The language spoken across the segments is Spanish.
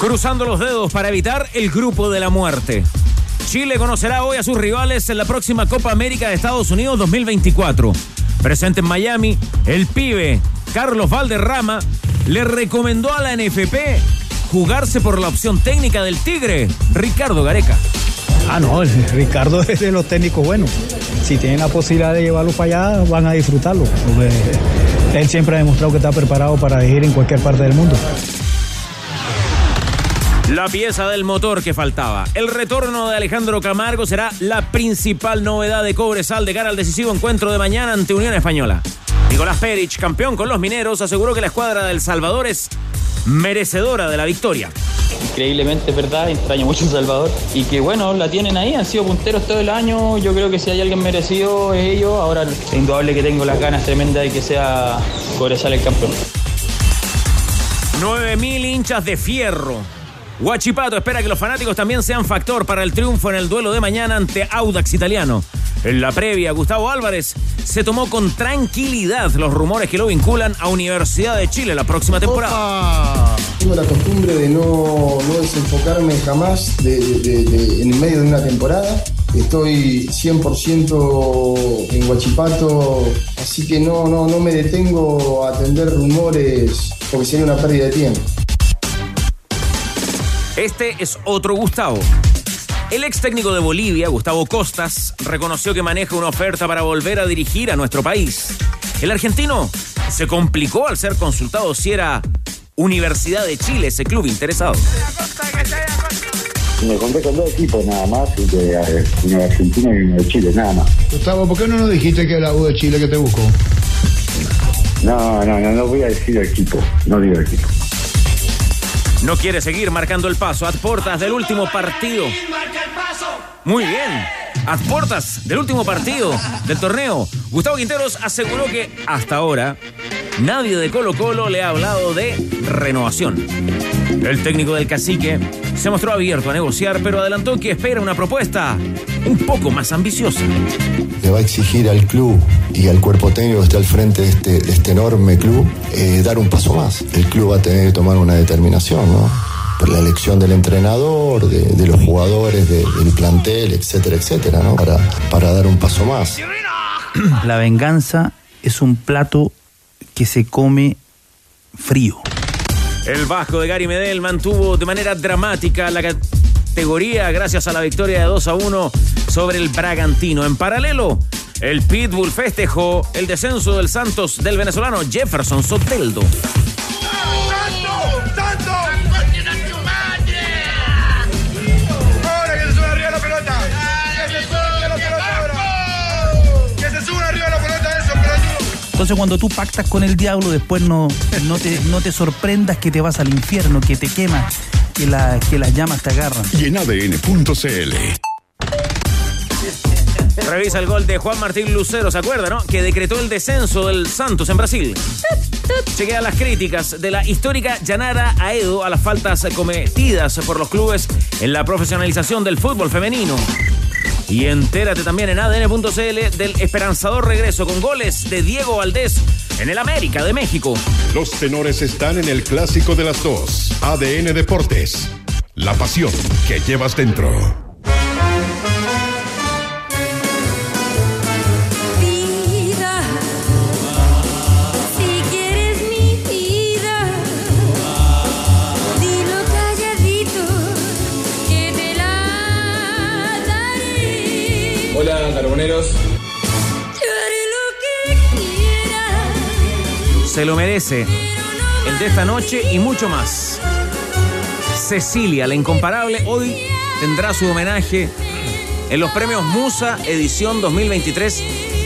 Cruzando los dedos para evitar el grupo de la muerte. Chile conocerá hoy a sus rivales en la próxima Copa América de Estados Unidos 2024. Presente en Miami, el pibe Carlos Valderrama le recomendó a la NFP jugarse por la opción técnica del Tigre, Ricardo Gareca. Ah, no, Ricardo es de los técnicos buenos. Si tienen la posibilidad de llevarlo para allá, van a disfrutarlo. él siempre ha demostrado que está preparado para ir en cualquier parte del mundo. La pieza del motor que faltaba. El retorno de Alejandro Camargo será la principal novedad de Cobresal de cara al decisivo encuentro de mañana ante Unión Española. Nicolás Perich, campeón con los mineros, aseguró que la escuadra del Salvador es merecedora de la victoria. Increíblemente, ¿verdad? Extraño mucho El Salvador. Y que bueno, la tienen ahí, han sido punteros todo el año. Yo creo que si hay alguien merecido es ellos. Ahora es indudable que tengo las ganas tremendas de que sea Cobresal el campeón. 9.000 hinchas de fierro Guachipato espera que los fanáticos también sean factor para el triunfo en el duelo de mañana ante Audax Italiano. En la previa, Gustavo Álvarez se tomó con tranquilidad los rumores que lo vinculan a Universidad de Chile la próxima temporada. Tengo la costumbre de no, desenfocarme jamás en medio de una temporada. Estoy 100% en Guachipato, así que no, no, no me detengo a atender rumores porque sería una pérdida de tiempo. Este es otro Gustavo. El ex técnico de Bolivia, Gustavo Costas, reconoció que maneja una oferta para volver a dirigir a nuestro país. El argentino se complicó al ser consultado si era Universidad de Chile ese club interesado. Me conté con dos equipos nada más, uno de Argentina y uno de Chile, nada más. Gustavo, ¿por qué no nos dijiste que era U de Chile que te buscó? No, no, no, no voy a decir equipo, no digo equipo no quiere seguir marcando el paso. A portas del último partido. Muy bien. A portas del último partido del torneo, Gustavo Quinteros aseguró que hasta ahora nadie de Colo Colo le ha hablado de renovación. El técnico del cacique se mostró abierto a negociar, pero adelantó que espera una propuesta un poco más ambiciosa. Le va a exigir al club y al cuerpo técnico que está al frente de este, este enorme club eh, dar un paso más. El club va a tener que tomar una determinación, ¿no? Por la elección del entrenador, de, los jugadores, del plantel, etcétera, etcétera, ¿no? Para, para dar un paso más. La venganza es un plato que se come frío. El Vasco de Gary Medel mantuvo de manera dramática la categoría gracias a la victoria de 2 a 1 sobre el Bragantino. En paralelo, el Pitbull festejó el descenso del Santos del venezolano Jefferson Soteldo. Entonces cuando tú pactas con el diablo, después no, no, te, no te sorprendas que te vas al infierno, que te quemas, que, la, que las llamas te agarran. Y en ADN.cl. Revisa el gol de Juan Martín Lucero, ¿se acuerda, no? Que decretó el descenso del Santos en Brasil. a las críticas de la histórica Yanara Aedo a las faltas cometidas por los clubes en la profesionalización del fútbol femenino. Y entérate también en ADN.cl del esperanzador regreso con goles de Diego Valdés en el América de México. Los tenores están en el clásico de las dos. ADN Deportes. La pasión que llevas dentro. Se lo merece. El de esta noche y mucho más. Cecilia, la incomparable, hoy tendrá su homenaje en los premios Musa edición 2023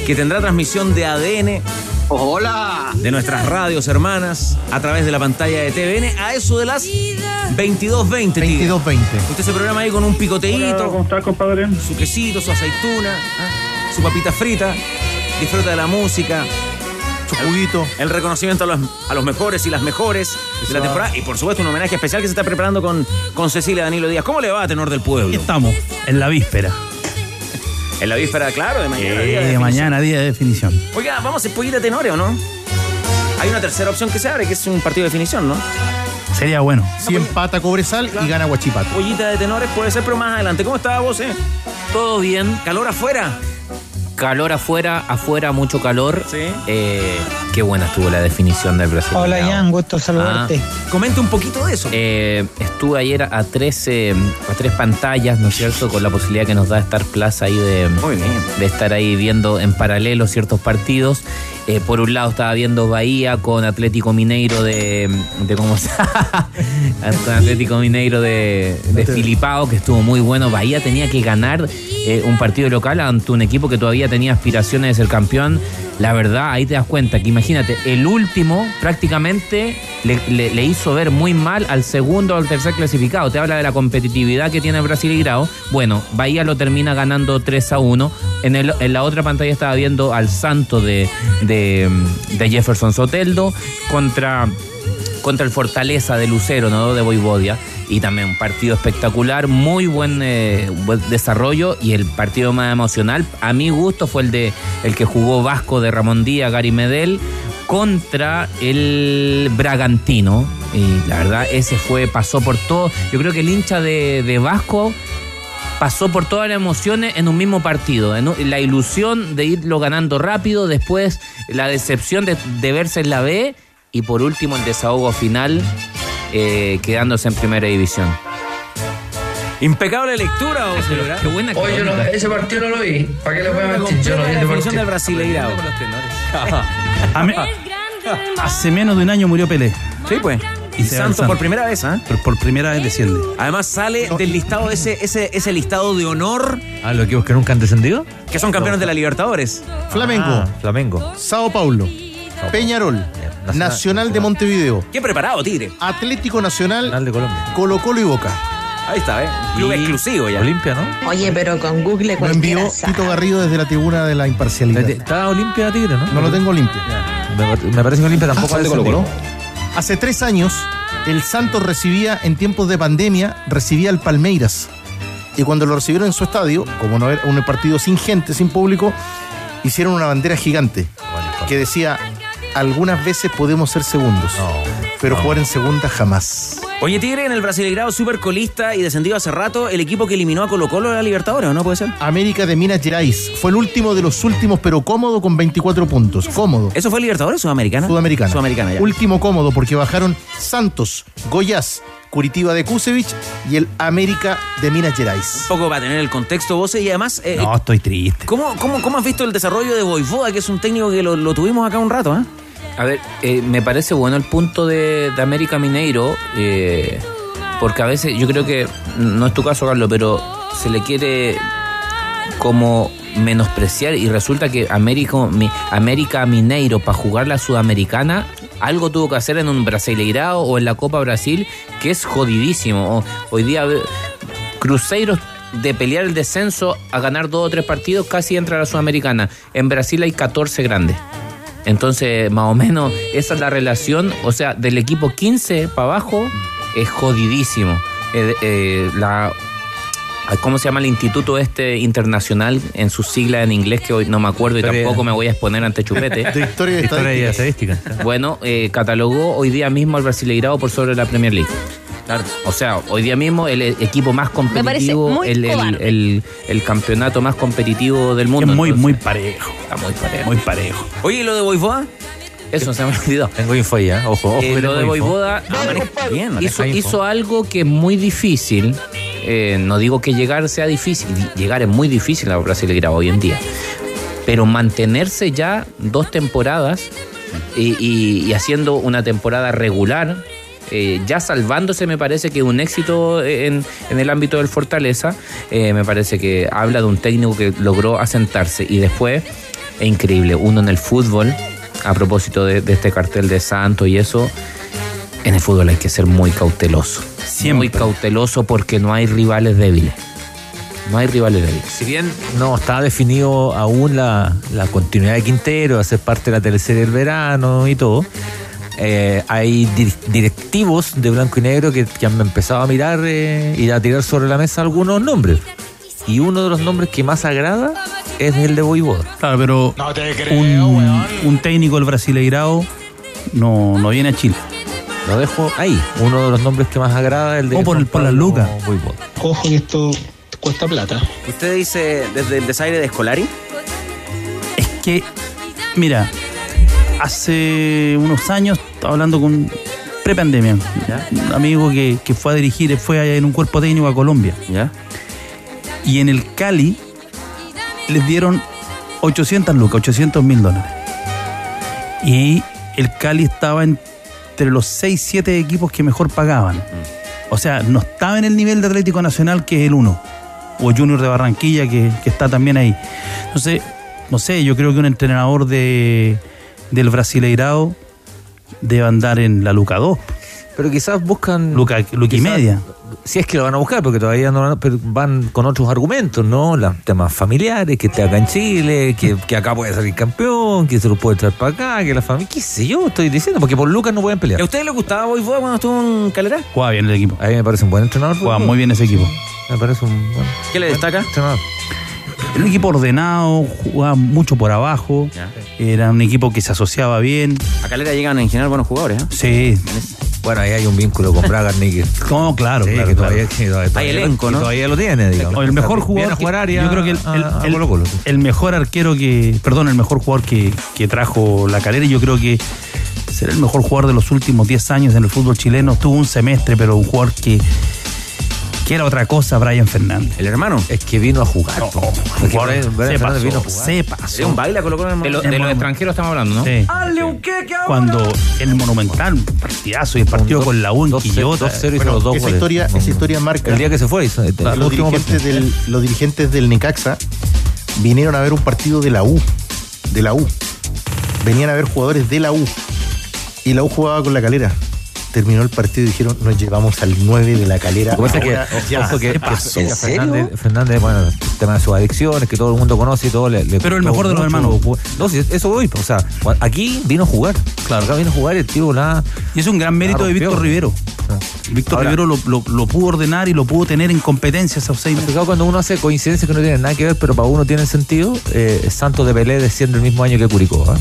que tendrá transmisión de ADN Hola. De nuestras radios hermanas a través de la pantalla de TVN a eso de las 22.20. 22.20. Usted se programa ahí con un picoteíto. ¿Cómo estás, compadre? Su quesito, su aceituna, ¿ah? su papita frita. Disfruta de la música. Su juguito. El reconocimiento a los, a los mejores y las mejores de la temporada. Y por supuesto un homenaje especial que se está preparando con, con Cecilia Danilo Díaz. ¿Cómo le va a Tenor del Pueblo? Aquí estamos, en la víspera. En la víspera, claro, de mañana. Eh, día de mañana, día de definición. Oiga, vamos a hacer pollita tenore, ¿o no? Hay una tercera opción que se abre, que es un partido de definición, ¿no? Sería bueno. Si empata Cobresal y gana Huachipato. Pollita de tenores puede ser, pero más adelante. ¿Cómo está vos, eh? Todo bien. ¿Calor afuera? Calor afuera, afuera mucho calor. Sí. Eh, qué buena estuvo la definición del Brasil. Hola, Ian, gusto saludarte. Comente un poquito de eso. Eh, estuve ayer a tres, eh, a tres pantallas, ¿no es cierto? Con la posibilidad que nos da Star Plus ahí de, de estar ahí viendo en paralelo ciertos partidos. Eh, por un lado estaba viendo Bahía con Atlético Mineiro de, de ¿cómo se con Atlético Mineiro de, de Filipao, que estuvo muy bueno. Bahía tenía que ganar eh, un partido local ante un equipo que todavía tenía aspiraciones de ser campeón. La verdad, ahí te das cuenta que imagínate, el último prácticamente le, le- hizo ver muy mal al segundo o al tercer clasificado. Te habla de la competitividad que tiene Brasil y Grau. Bueno, Bahía lo termina ganando 3 a 1. En, el- en la otra pantalla estaba viendo al Santo de, de Jefferson Soteldo contra contra el Fortaleza de Lucero, ¿no? De Voivodia. Y también un partido espectacular, muy buen, eh, buen desarrollo. Y el partido más emocional, a mi gusto, fue el de el que jugó Vasco de Ramón Díaz, Gary Medel, contra el Bragantino. Y la verdad, ese fue, pasó por todo. Yo creo que el hincha de, de Vasco pasó por todas las emociones en un mismo partido. La ilusión de irlo ganando rápido, después la decepción de, de verse en la B y por último el desahogo final eh, quedándose en primera división. Impecable lectura, vos, Celebra. Qué buena Oye, no- ese partido no lo vi. ¿Para qué le voy a mentir? Yo no vi la ese definición del me- hace menos de un año murió Pelé. Sí, pues. Y Santos por primera vez, ¿ah? Por, por primera vez desciende. Además sale del listado ese, ese, ese listado de honor Ah, los equipos que nunca han descendido. que son campeones de la Libertadores. Flamengo, Ah, Flamengo. Sao Paulo, Peñarol, Nacional de Montevideo, Qué preparado, Tigre. Atlético Nacional, Nacional de Colombia. Colo Colo y Boca. Ahí está, ¿eh? Club Y exclusivo ya. Olimpia, ¿no? Oye, pero con Google Lo envió sabe. Tito Garrido desde la tribuna de la imparcialidad. Está Olimpia Tigre, ¿no? No lo tengo limpio. Me, me parece que Olimpia tampoco ha descendido. Hace tres años, el Santos recibía, en tiempos de pandemia, recibía al Palmeiras. Y cuando lo recibieron en su estadio, como no era un partido sin gente, sin público, hicieron una bandera gigante que decía, algunas veces podemos ser segundos, pero jugar en segunda jamás. Oye, Tigre, en el Brasileirao super colista y descendido hace rato, el equipo que eliminó a Colo Colo de la Libertadores, ¿o no puede ser? América de Minas Gerais fue el último de los últimos, pero cómodo con 24 puntos. Cómodo. ¿Eso fue Libertadores o Sudamericana? Sudamericana. Sudamericana, ya. Último cómodo porque bajaron Santos, Goiás, Curitiba de Kusevich y el América de Minas Gerais. Un poco para tener el contexto, vos, y además... eh, No, estoy triste. ¿cómo, cómo, cómo has visto el desarrollo de Boivoda, que es un técnico que lo, lo tuvimos acá un rato, ¿eh? A ver, eh, me parece bueno el punto de, de América Mineiro, eh, porque a veces yo creo que, no es tu caso, Carlos, pero se le quiere como menospreciar y resulta que América, mi- América Mineiro para jugar la Sudamericana algo tuvo que hacer en un Brasileirao o en la Copa Brasil que es jodidísimo. O- hoy día ve- Cruzeiro de pelear el descenso a ganar dos o tres partidos casi entra a la Sudamericana. En Brasil hay 14 grandes. Entonces, más o menos, esa es la relación. O sea, del equipo 15 para abajo es jodidísimo. Eh, eh, la, ¿Cómo se llama el instituto este internacional en sus siglas en inglés que hoy no me acuerdo y Historia- tampoco me voy a exponer ante Chupete? De historia y Historia y estadística. Bueno, eh, catalogó hoy día mismo al Brasileirao por sobre la Premier League. O sea, hoy día mismo el e- equipo más competitivo, muy el, el, cobarde. el- el campeonato más competitivo del Es mundo. muy, entonces, muy parejo. está muy parejo. Muy parejo. Oye, ¿y lo de Boivoda? Eso se me olvidó. Tengo info ahí, ¿eh? Ojo, ojo. Eh, lo de info. Voivoda Ah, bien, hizo, hizo algo que es muy difícil. Eh, no digo que llegar sea difícil, llegar es muy difícil a Brasil hoy en día. Pero mantenerse ya dos temporadas y, y- y haciendo una temporada regular, eh, ya salvándose me parece que un éxito en, en el ámbito del Fortaleza, eh, me parece que habla de un técnico que logró asentarse y después, es increíble, uno en el fútbol a propósito de, de este cartel de Santos y eso, en el fútbol hay que ser muy cauteloso. Muy cauteloso porque no hay rivales débiles. No hay rivales débiles. Si bien no está definido aún la, la continuidad de Quintero, hacer parte de la teleserie del verano y todo, eh, hay dir- directivos de blanco y negro que, que han empezado a mirar eh, y a tirar sobre la mesa algunos nombres. Y uno de los nombres que más agrada es el de Voivoda. Claro, pero un, un técnico del Brasileirao no, no viene a Chile. Lo dejo ahí. Uno de los nombres que más agrada es el de O por, Juan por las lucas. Ojo que esto cuesta plata. ¿Usted dice desde el desaire de Escolari? Es que, mira, hace unos años estaba hablando con prepandemia, un amigo que, que fue a dirigir, fue allá en un cuerpo técnico a Colombia. ¿Ya? Y en el Cali les dieron 800 lucas, 800 mil dólares. Y el Cali estaba entre los 6, 7 equipos que mejor pagaban. O sea, no estaba en el nivel de Atlético Nacional, que es el 1. O Junior de Barranquilla, que, que está también ahí. Entonces, no sé, yo creo que un entrenador de, del Brasileirao debe andar en la Luca 2. Pero quizás buscan. Luca, Luca y media. Si es que lo van a buscar, porque todavía no van, pero van con otros argumentos, ¿no? Los temas familiares, que esté acá en Chile, que, que acá puede salir campeón, que se lo puede traer para acá, que la familia. ¿Qué sé yo? Estoy diciendo, porque por Lucas no pueden pelear. ¿A usted le gustaba Boivoda cuando estuvo en Calera? Juega bien el equipo. A mí me parece un buen entrenador. Juega muy bien ese equipo. Me parece un buen ¿Qué le destaca? entrenador. Era un equipo ordenado, jugaba mucho por abajo. Era un equipo que se asociaba bien. A Calera llegan en general buenos jugadores, ¿eh? Sí. Bueno, ahí hay un vínculo con Braga, Nicky. No, claro, Sí, claro, que claro. todavía, que todavía- todavía lo- elenco, ¿no? Todavía lo tiene, digamos. O el mejor jugador. que- área yo creo que el, a- el- a el- Colo-Colo, sí. el mejor arquero que. Perdón, el mejor jugador que, que trajo la calera, yo creo que será el mejor jugador de los últimos 10 años en el fútbol chileno. Tuvo un semestre, pero un jugador que. Que era otra cosa, Brian Fernández. ¿El hermano? Es que vino a jugar. po. un Porque jugador Brian- Brian se vino a pasó, jugar. se pasó. ¿Sería un baile a Colo Colo en el De, lo- de los extranjeros estamos hablando, ¿no? Sí. ¡Hazle un! Cuando en el Monumental, un partidazo y el partido con la U en dos- Quillota. 2-0 hizo Bueno, los dos esa goles. historia, esa historia marca El día que se fue, hizo, el los, dirigentes del, los dirigentes del Necaxa vinieron a ver un partido de la U. De la U. Venían a ver jugadores de la U. Y la U jugaba con la calera. Terminó el partido y dijeron, nos llevamos al 9 de la calera. Ahora que, ya, ojo que, Fernández, Fernández, bueno, el tema de sus adicciones, que todo el mundo conoce y todo. Le, le Pero el mejor de los hermanos. No, sí, eso voy. O sea, aquí vino a jugar. Claro, acá vino a jugar el tío nada. Y es un gran mérito La de. Víctor Rivero. Víctor Ahora- Rivero lo, lo- lo pudo ordenar y lo pudo tener en competencia esos seis meses. Cuando uno hace coincidencias que no tienen nada que ver, pero para uno tienen sentido, eh, Santos de Pelé desciende el mismo año que Curicó. ¿ah?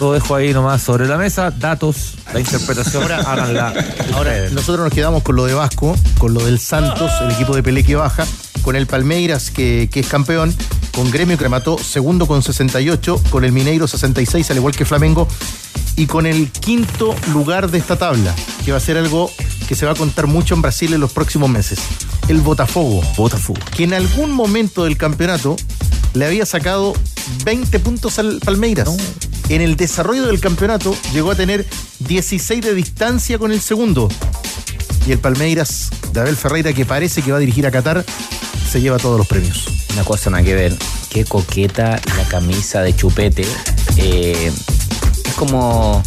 Lo dejo ahí nomás sobre la mesa, datos, la interpretación, háganla. Ahora, nosotros nos quedamos con lo de Vasco, con lo del Santos, el equipo de Pelé que baja, con el Palmeiras que, que es campeón, con Gremio que remató segundo con 68, con el Mineiro 66, al igual que Flamengo, y con el quinto lugar de esta tabla, que va a ser algo que se va a contar mucho en Brasil en los próximos meses. El Botafogo. Botafogo. Que en algún momento del campeonato le había sacado 20 puntos al Palmeiras. En el desarrollo del campeonato llegó a tener 16 de distancia con el segundo. Y el Palmeiras de Abel Ferreira, que parece que va a dirigir a Qatar, se lleva todos los premios. Una cosa nada que ver. Qué coqueta la camisa de chupete. Eh, es como.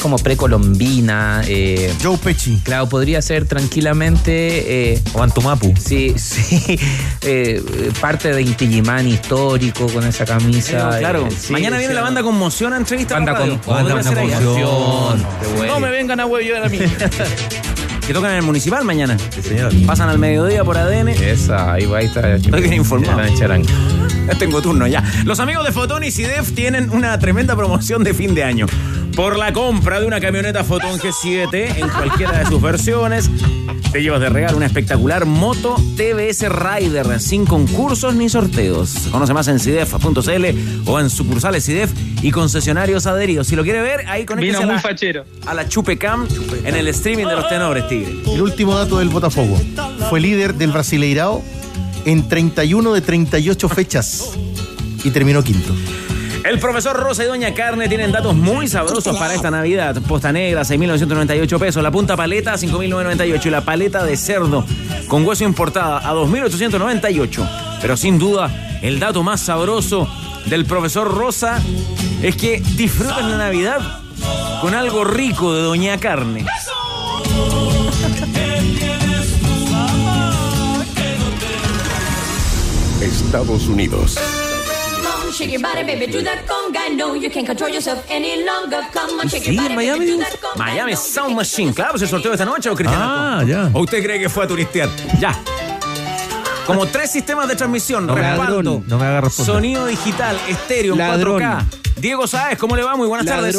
Como precolombina. Eh, Joe Pesci. Claro, podría ser tranquilamente. Eh, o Antumapu. Sí, sí. eh, parte de Inti Illimani histórico con esa camisa. claro. eh, sí, Mañana viene sí, la banda Conmoción a entrevista Banda con- banda. Conmoción. No me vengan a huevo a mí. que tocan en el municipal mañana. Sí, señor. Pasan al mediodía por ADN. Esa, ahí va, ahí está. Estoy bien informado. Ya tengo turno ya. Los amigos de Fotón y CIDEF tienen una tremenda promoción de fin de año. Por la compra de una camioneta Fotón G7 en cualquiera de sus versiones, te llevas de regalo una espectacular moto TBS Rider sin concursos ni sorteos. Conoce más en CIDEF.cl o en sucursales CIDEF y concesionarios adheridos. Si lo quiere ver, ahí conéctese Vino a muy la, fachero. a la Chupecam en el streaming de los tenores, Tigre. El último dato del Botafogo. Fue líder del Brasileirao en 31 de 38 fechas y terminó quinto. El profesor Rosa y Doña Carne tienen datos muy sabrosos para esta Navidad. Posta negra, 6.998 pesos. La punta paleta, 5.998. Y la paleta de cerdo con hueso importada a 2.898. Pero sin duda, el dato más sabroso del profesor Rosa es que disfruten la Navidad con algo rico de Doña Carne. Estados Unidos. Shake your body, baby, do that conga. No, you can't control yourself any longer. Come on, shake your Sí, body, en baby, Miami. do that conga. Miami Sound Machine. Claro, se sorteó esta noche o Cristian. Ah, ya. ¿O usted cree que fue a turistear? Ya. Como tres sistemas de transmisión, No respaldo, no me haga responder. sonido digital, estéreo, en Ladrón. 4K. Diego Sáez, ¿cómo le va? Muy buenas tardes.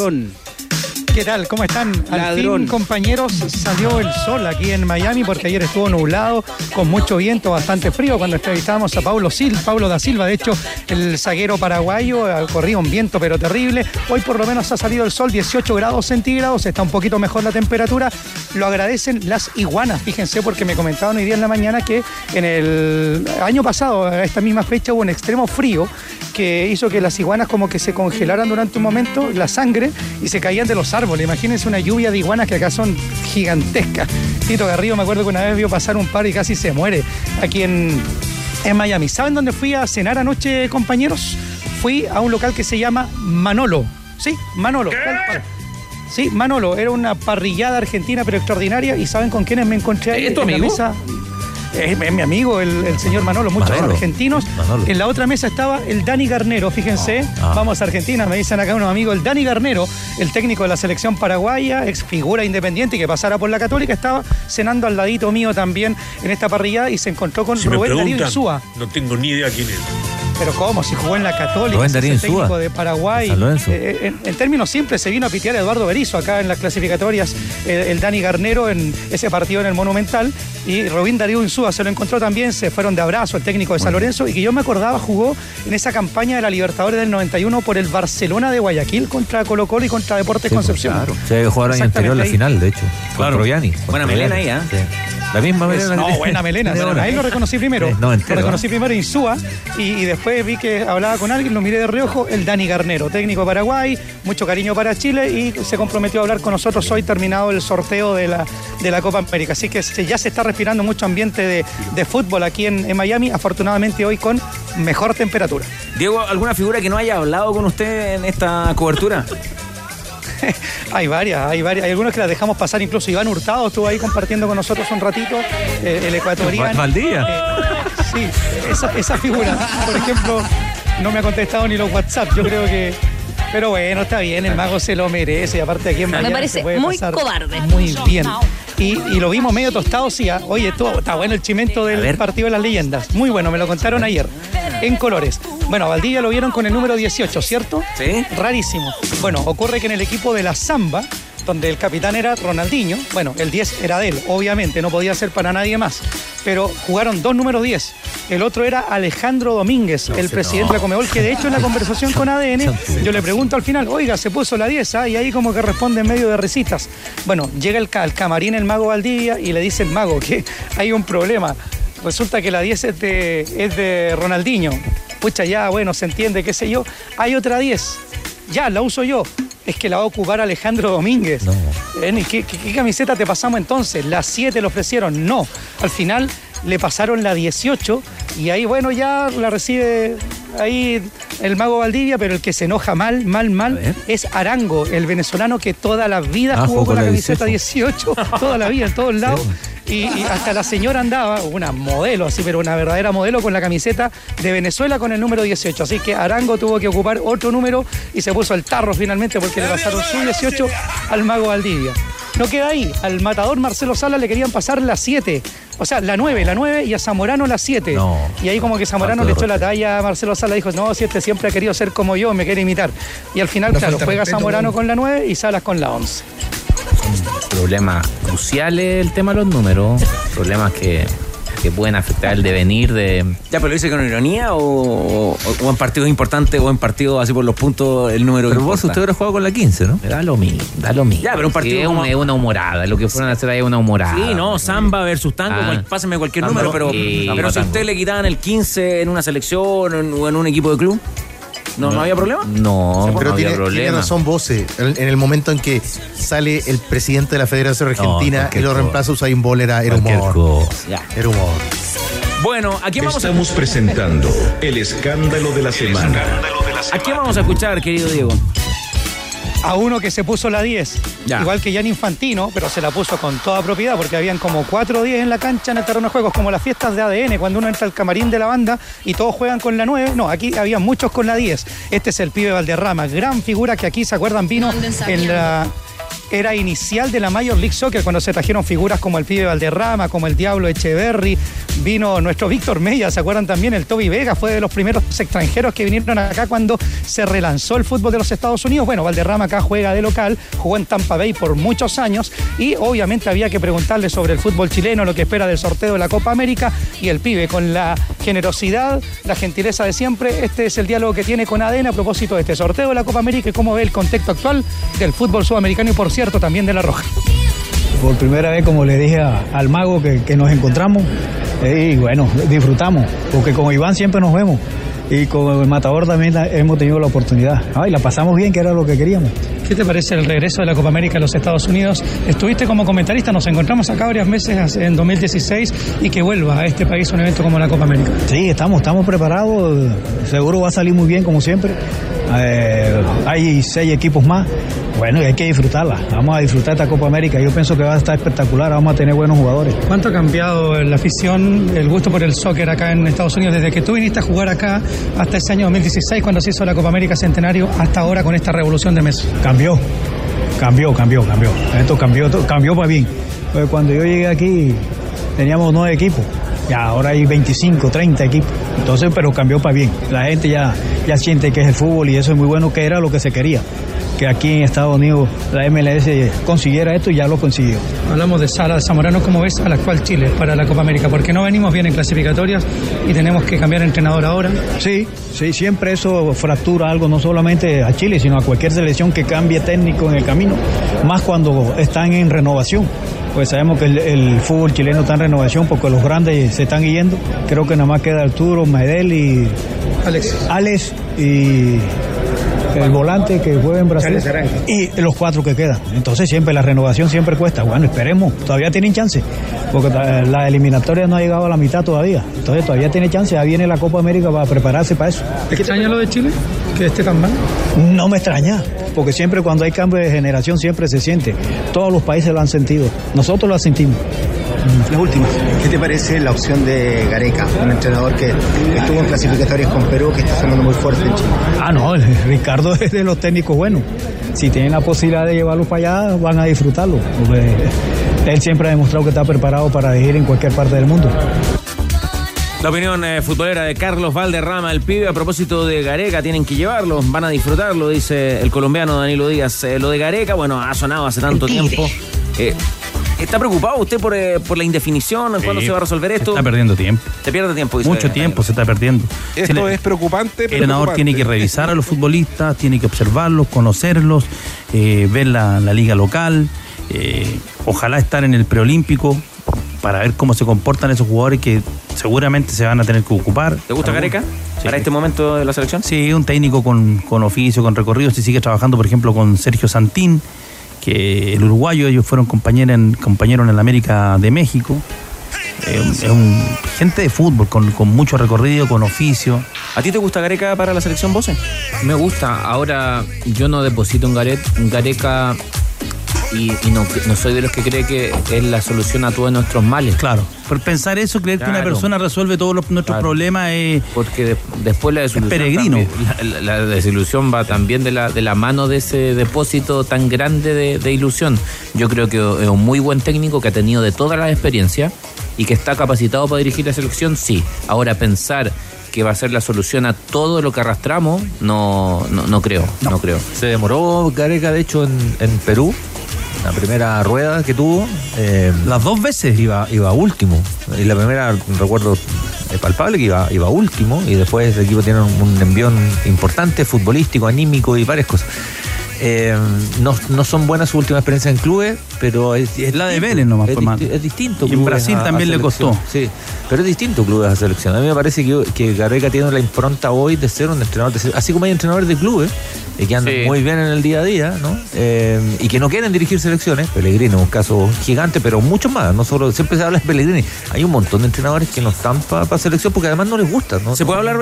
¿Qué tal? ¿Cómo están? Al Ladrón. fin, compañeros, salió el sol aquí en Miami porque ayer estuvo nublado, con mucho viento, bastante frío. Cuando entrevistábamos a Paulo, Sil, Paulo da Silva, de hecho, el zaguero paraguayo, corría un viento pero terrible. Hoy por lo menos ha salido el sol, 18 grados centígrados, está un poquito mejor la temperatura. Lo agradecen las iguanas, fíjense, porque me comentaban hoy día en la mañana que en el año pasado, a esta misma fecha, hubo un extremo frío que hizo que las iguanas como que se congelaran durante un momento la sangre y se caían de los árboles. Imagínense una lluvia de iguanas que acá son gigantescas. Tito Garrido me acuerdo que una vez vio pasar un par y casi se muere aquí en, en Miami. ¿Saben dónde fui a cenar anoche, compañeros? Fui a un local que se llama Manolo. Sí, Manolo. Sí, Manolo, era una parrillada argentina pero extraordinaria. ¿Y saben con quiénes me encontré ahí? ¿Es tu en la amigo? mesa? Es, es mi amigo, el, el señor Manolo, muchos Manolo. argentinos. Manolo. En la otra mesa estaba el Dani Garnero, fíjense. Ah. Vamos a Argentina, me dicen acá unos amigos. El Dani Garnero, el técnico de la selección paraguaya, ex figura independiente y que pasara por la Católica, estaba cenando al ladito mío también en esta parrillada y se encontró con Si me Rubén Darío Insúa. no tengo ni idea quién es. Pero ¿cómo? Si jugó en la Católica, Rubén es el Insúa. técnico de Paraguay. San Lorenzo. Eh, en, en términos simples, se vino a pitear a Eduardo Berizzo acá en las clasificatorias, eh, el Dani Garnero en ese partido en el Monumental. Y Rubén Darío Insúa se lo encontró también, se fueron de abrazo el técnico de San Lorenzo. Y que yo me acordaba, jugó en esa campaña de la Libertadores del 91 por el Barcelona de Guayaquil contra Colo Colo y contra Deportes Sí, pues, Concepción. claro. Se jugó el año anterior la final, de hecho. Claro. Con Troviani. Con Buena melena ahí, ¿eh? Sí. La misma melena. No, buena melena. ahora. Ahí lo reconocí primero. Sí, no, entero, lo reconocí ¿eh? primero Insúa y, y después vi que hablaba con alguien, lo miré de reojo, el Dani Garnero, técnico de Paraguay, mucho cariño para Chile y se comprometió a hablar con nosotros hoy terminado el sorteo de la, de la Copa América. Así que se- ya se está respirando mucho ambiente de, de fútbol aquí en, en Miami, afortunadamente hoy con mejor temperatura. Diego, ¿alguna figura que no haya hablado con usted en esta cobertura? Hay varias, hay varias. Hay algunos que las dejamos pasar, incluso Iván Hurtado estuvo ahí compartiendo con nosotros un ratito, eh, el ecuatoriano. Valdía. Eh, sí, esa, esa figura, por ejemplo, no me ha contestado ni los WhatsApp. Yo creo que. Pero bueno, está bien, el mago se lo merece. Y aparte aquí en Me parece se puede muy pasar cobarde. Muy bien. Y, y lo vimos medio tostado, sí. ah. Oye, está bueno el chimento del partido de las leyendas. Muy bueno, me lo contaron ayer. En colores. Bueno, a Valdivia lo vieron con el número 18, ¿cierto? Sí. Rarísimo. Bueno, ocurre que en el equipo de la Zamba, donde el capitán era Ronaldinho, bueno, el 10 era de él, obviamente, no podía ser para nadie más, pero jugaron dos números 10. El otro era Alejandro Domínguez, el presidente de la Comebol, que de hecho en la conversación con ADN, yo le pregunto al final, oiga, se puso la 10, ¿ah? y ahí como que responde en medio de risitas. Bueno, llega el, ca- camarín el mago Valdivia y le dice el mago que hay un problema. Resulta que la 10 es de, es de Ronaldinho. Pucha, ya, bueno, se entiende, qué sé yo. Hay otra 10. Ya, la uso yo. Es que la va a ocupar Alejandro Domínguez. ¿Ven? ¿Y qué, qué- qué camiseta te pasamos entonces? La 7 le ofrecieron. No. Al final le pasaron la 18 y ahí, bueno, ya la recibe ahí el mago Valdivia, pero el que se enoja mal, mal, mal es Arango, el venezolano que toda la vida Ah, jugó con la la camiseta 18, toda la vida, en todos lados. Y, y hasta la señora andaba, una modelo así, pero una verdadera modelo con la camiseta de Venezuela con el número 18. Así que Arango tuvo que ocupar otro número y se puso el tarro finalmente porque le pasaron su 18 al mago Valdivia. No queda ahí, al matador Marcelo Sala le querían pasar la 7. O sea, la 9, la 9 y a Zamorano la 7. No. Y ahí como que Zamorano le echó la talla a Marcelo Sala, dijo, no, si este siempre ha querido ser como yo, me quiere imitar. Y al final, Una claro, juega respeto, Zamorano con la 9 y Salas con la 11. Problemas cruciales el tema de los números. Problemas que, que pueden afectar el devenir de. Ya, pero lo dice con ironía o, o- o en partidos importantes o en partidos así por los puntos el número Pero vos, importa? usted hubiera jugado con la 15, ¿no? Da lo mismo, da lo mismo. Ya, pero un partido es, como- un- es una humorada. Lo que fueron a hacer ahí es una humorada. Sí, no, Samba versus Tango, Ah. cual- páseme cualquier Samba, número, pero, si usted le quitaban el 15 en una selección o en, o en un equipo de club, ¿no, no, había problema? No, Pero no había tiene, tiene problema. razón Voce, en, en el momento en que sale el presidente de la Federación Argentina cualquier y lo reemplaza Usain Bolt era, era humor. Era. Bueno, aquí vamos a... Estamos presentando el escándalo de la semana. ¿A quién vamos a escuchar, querido Diego? A uno que se puso la 10, igual que Jan Infantino, pero se la puso con toda propiedad porque habían como 4 10 en la cancha en el terreno de juegos, como las fiestas de ADN, cuando uno entra al camarín de la banda y todos juegan con la 9. No, aquí había muchos con la 10. Este es el pibe Valderrama, gran figura que aquí, ¿se acuerdan? Vino en la era inicial de la Major League Soccer cuando se trajeron figuras como el pibe Valderrama, como el Diablo Echeverry, vino nuestro Víctor Mella, ¿se acuerdan también? El Toby Vega fue de los primeros extranjeros que vinieron acá cuando se relanzó el fútbol de los Estados Unidos. Bueno, Valderrama acá juega de local, jugó en Tampa Bay por muchos años y obviamente había que preguntarle sobre el fútbol chileno, lo que espera del sorteo de la Copa América y el pibe con la generosidad, la gentileza de siempre. Este es el diálogo que tiene con ADN a propósito de este sorteo de la Copa América y cómo ve el contexto actual del fútbol sudamericano y por cierto también de la Roja. Por primera vez, como le dije a- al mago que, que nos encontramos, eh, y bueno, disfrutamos, porque con Iván siempre nos vemos. Y con el Matador también la- hemos tenido la oportunidad. Ay, la pasamos bien, que era lo que queríamos. ¿Qué te parece el regreso de la Copa América a los Estados Unidos? Estuviste como comentarista, nos encontramos acá varias veces en 2016 y que vuelva a este país un evento como la Copa América. Sí, estamos, estamos preparados. Seguro va a salir muy bien, como siempre. Eh, hay seis equipos más. Bueno, y hay que disfrutarla. Vamos a disfrutar esta Copa América. Yo pienso que va a estar espectacular. Vamos a tener buenos jugadores. ¿Cuánto ha cambiado la afición, el gusto por el soccer acá en Estados Unidos desde que tú viniste a jugar acá hasta ese año 2016 cuando se hizo la Copa América Centenario hasta ahora con esta revolución de Messi? Cambió, cambió, cambió, cambió. Esto cambió, cambió para bien. Pues cuando yo llegué aquí teníamos nueve equipos. Y ahora hay 25, 30 equipos. Entonces, pero cambió para bien. La gente ya, ya siente que es el fútbol y eso es muy bueno, que era lo que se quería. Que aquí en Estados Unidos la MLS consiguiera esto y ya lo consiguió. Hablamos de Sara de Zamorano, ¿cómo ves al actual Chile para la Copa América? Porque no venimos bien en clasificatorias y tenemos que cambiar de entrenador ahora. Sí, sí, siempre eso fractura algo, no solamente a Chile, sino a cualquier selección que cambie técnico en el camino, más cuando están en renovación. Pues sabemos que el, el fútbol chileno está en renovación porque los grandes se están yendo. Creo que nada más queda Arturo, Medel y Alex. Alex y el volante que juega en Brasil y los cuatro que quedan. Entonces siempre la renovación siempre cuesta. Bueno, esperemos, todavía tienen chance, porque la eliminatoria no ha llegado a la mitad todavía. Entonces todavía tiene chance, ya viene la Copa América para prepararse para eso. ¿Te extraña lo de Chile? ¿Que esté tan mal? No me extraña, porque siempre cuando hay cambio de generación siempre se siente. Todos los países lo han sentido. Nosotros lo sentimos. La última, ¿qué te parece la opción de Gareca, un entrenador que estuvo en clasificatorias con Perú, que está sonando muy fuerte en Chile? Ah, no, Ricardo es de los técnicos buenos. Si tienen la posibilidad de llevarlo para allá, van a disfrutarlo. porque él siempre ha demostrado que está preparado para ir en cualquier parte del mundo. La opinión eh, futbolera de Carlos Valderrama, el pibe, a propósito de Gareca, tienen que llevarlo, van a disfrutarlo, dice el colombiano Danilo Díaz. Eh, lo de Gareca, bueno, ha sonado hace tanto tiempo. Eh, ¿Está preocupado usted por, eh, por la indefinición? ¿Cuándo Sí, se va a resolver se esto? Está perdiendo tiempo. Se pierde tiempo, dice Mucho tiempo se está perdiendo. Esto le- es preocupante, El entrenador tiene que revisar a los futbolistas, tiene que observarlos, conocerlos, eh, ver la, la liga local, eh, ojalá estar en el preolímpico para ver cómo se comportan esos jugadores que seguramente se van a tener que ocupar. ¿Te gusta Gareca? ¿Para este momento de la selección? Sí, un técnico con, con oficio, con recorrido. Si sigue trabajando, por ejemplo, con Sergio Santín, que el uruguayo, ellos fueron compañeros en, compañeros en el América de México. Eh, es un gente de fútbol, con, con mucho recorrido, con oficio. ¿A ti te gusta Gareca para la selección, Bose? Me gusta. Ahora, yo no deposito en Garet, en Gareca y, y no, no soy de los que cree que es la solución a todos nuestros males. Claro. Por pensar eso, creer que una persona resuelve todos los- nuestros Claro. problemas es. Porque de- después la desilusión. peregrino. también- la, la- la desilusión va también de la, de la mano de ese depósito tan grande de, de ilusión. Yo creo que es un muy buen técnico que ha tenido de todas las experiencias y que está capacitado para dirigir la selección, sí. Ahora pensar que va a ser la solución a todo lo que arrastramos, no, no, no creo, no. creo. Se demoró Gareca, de hecho, en, en Perú. La primera rueda que tuvo. eh, Las dos veces. Iba, iba último. Y la primera, recuerdo eh, palpable, que iba, iba último. Y después el equipo tiene un, un envión importante, futbolístico, anímico y varias cosas. Eh, no, no son buenas sus últimas experiencias en clubes, pero es, es La de. Vélez nomás es, fue mal. disti- es distinto. Y en Brasil a- a también le costó. Sí, pero es distinto clubes a selección. A mí me parece que, que Gareca tiene la impronta hoy de ser un entrenador, de ser- así como hay entrenadores de clubes eh, que andan Sí. muy bien en el día a día, ¿no? Eh, y que no quieren dirigir selecciones. Pellegrini es un caso gigante, pero muchos más. No solo siempre se habla de Pellegrini. Hay un montón de entrenadores que no están para selección porque además no les gusta, ¿no? ¿Se puede hablar,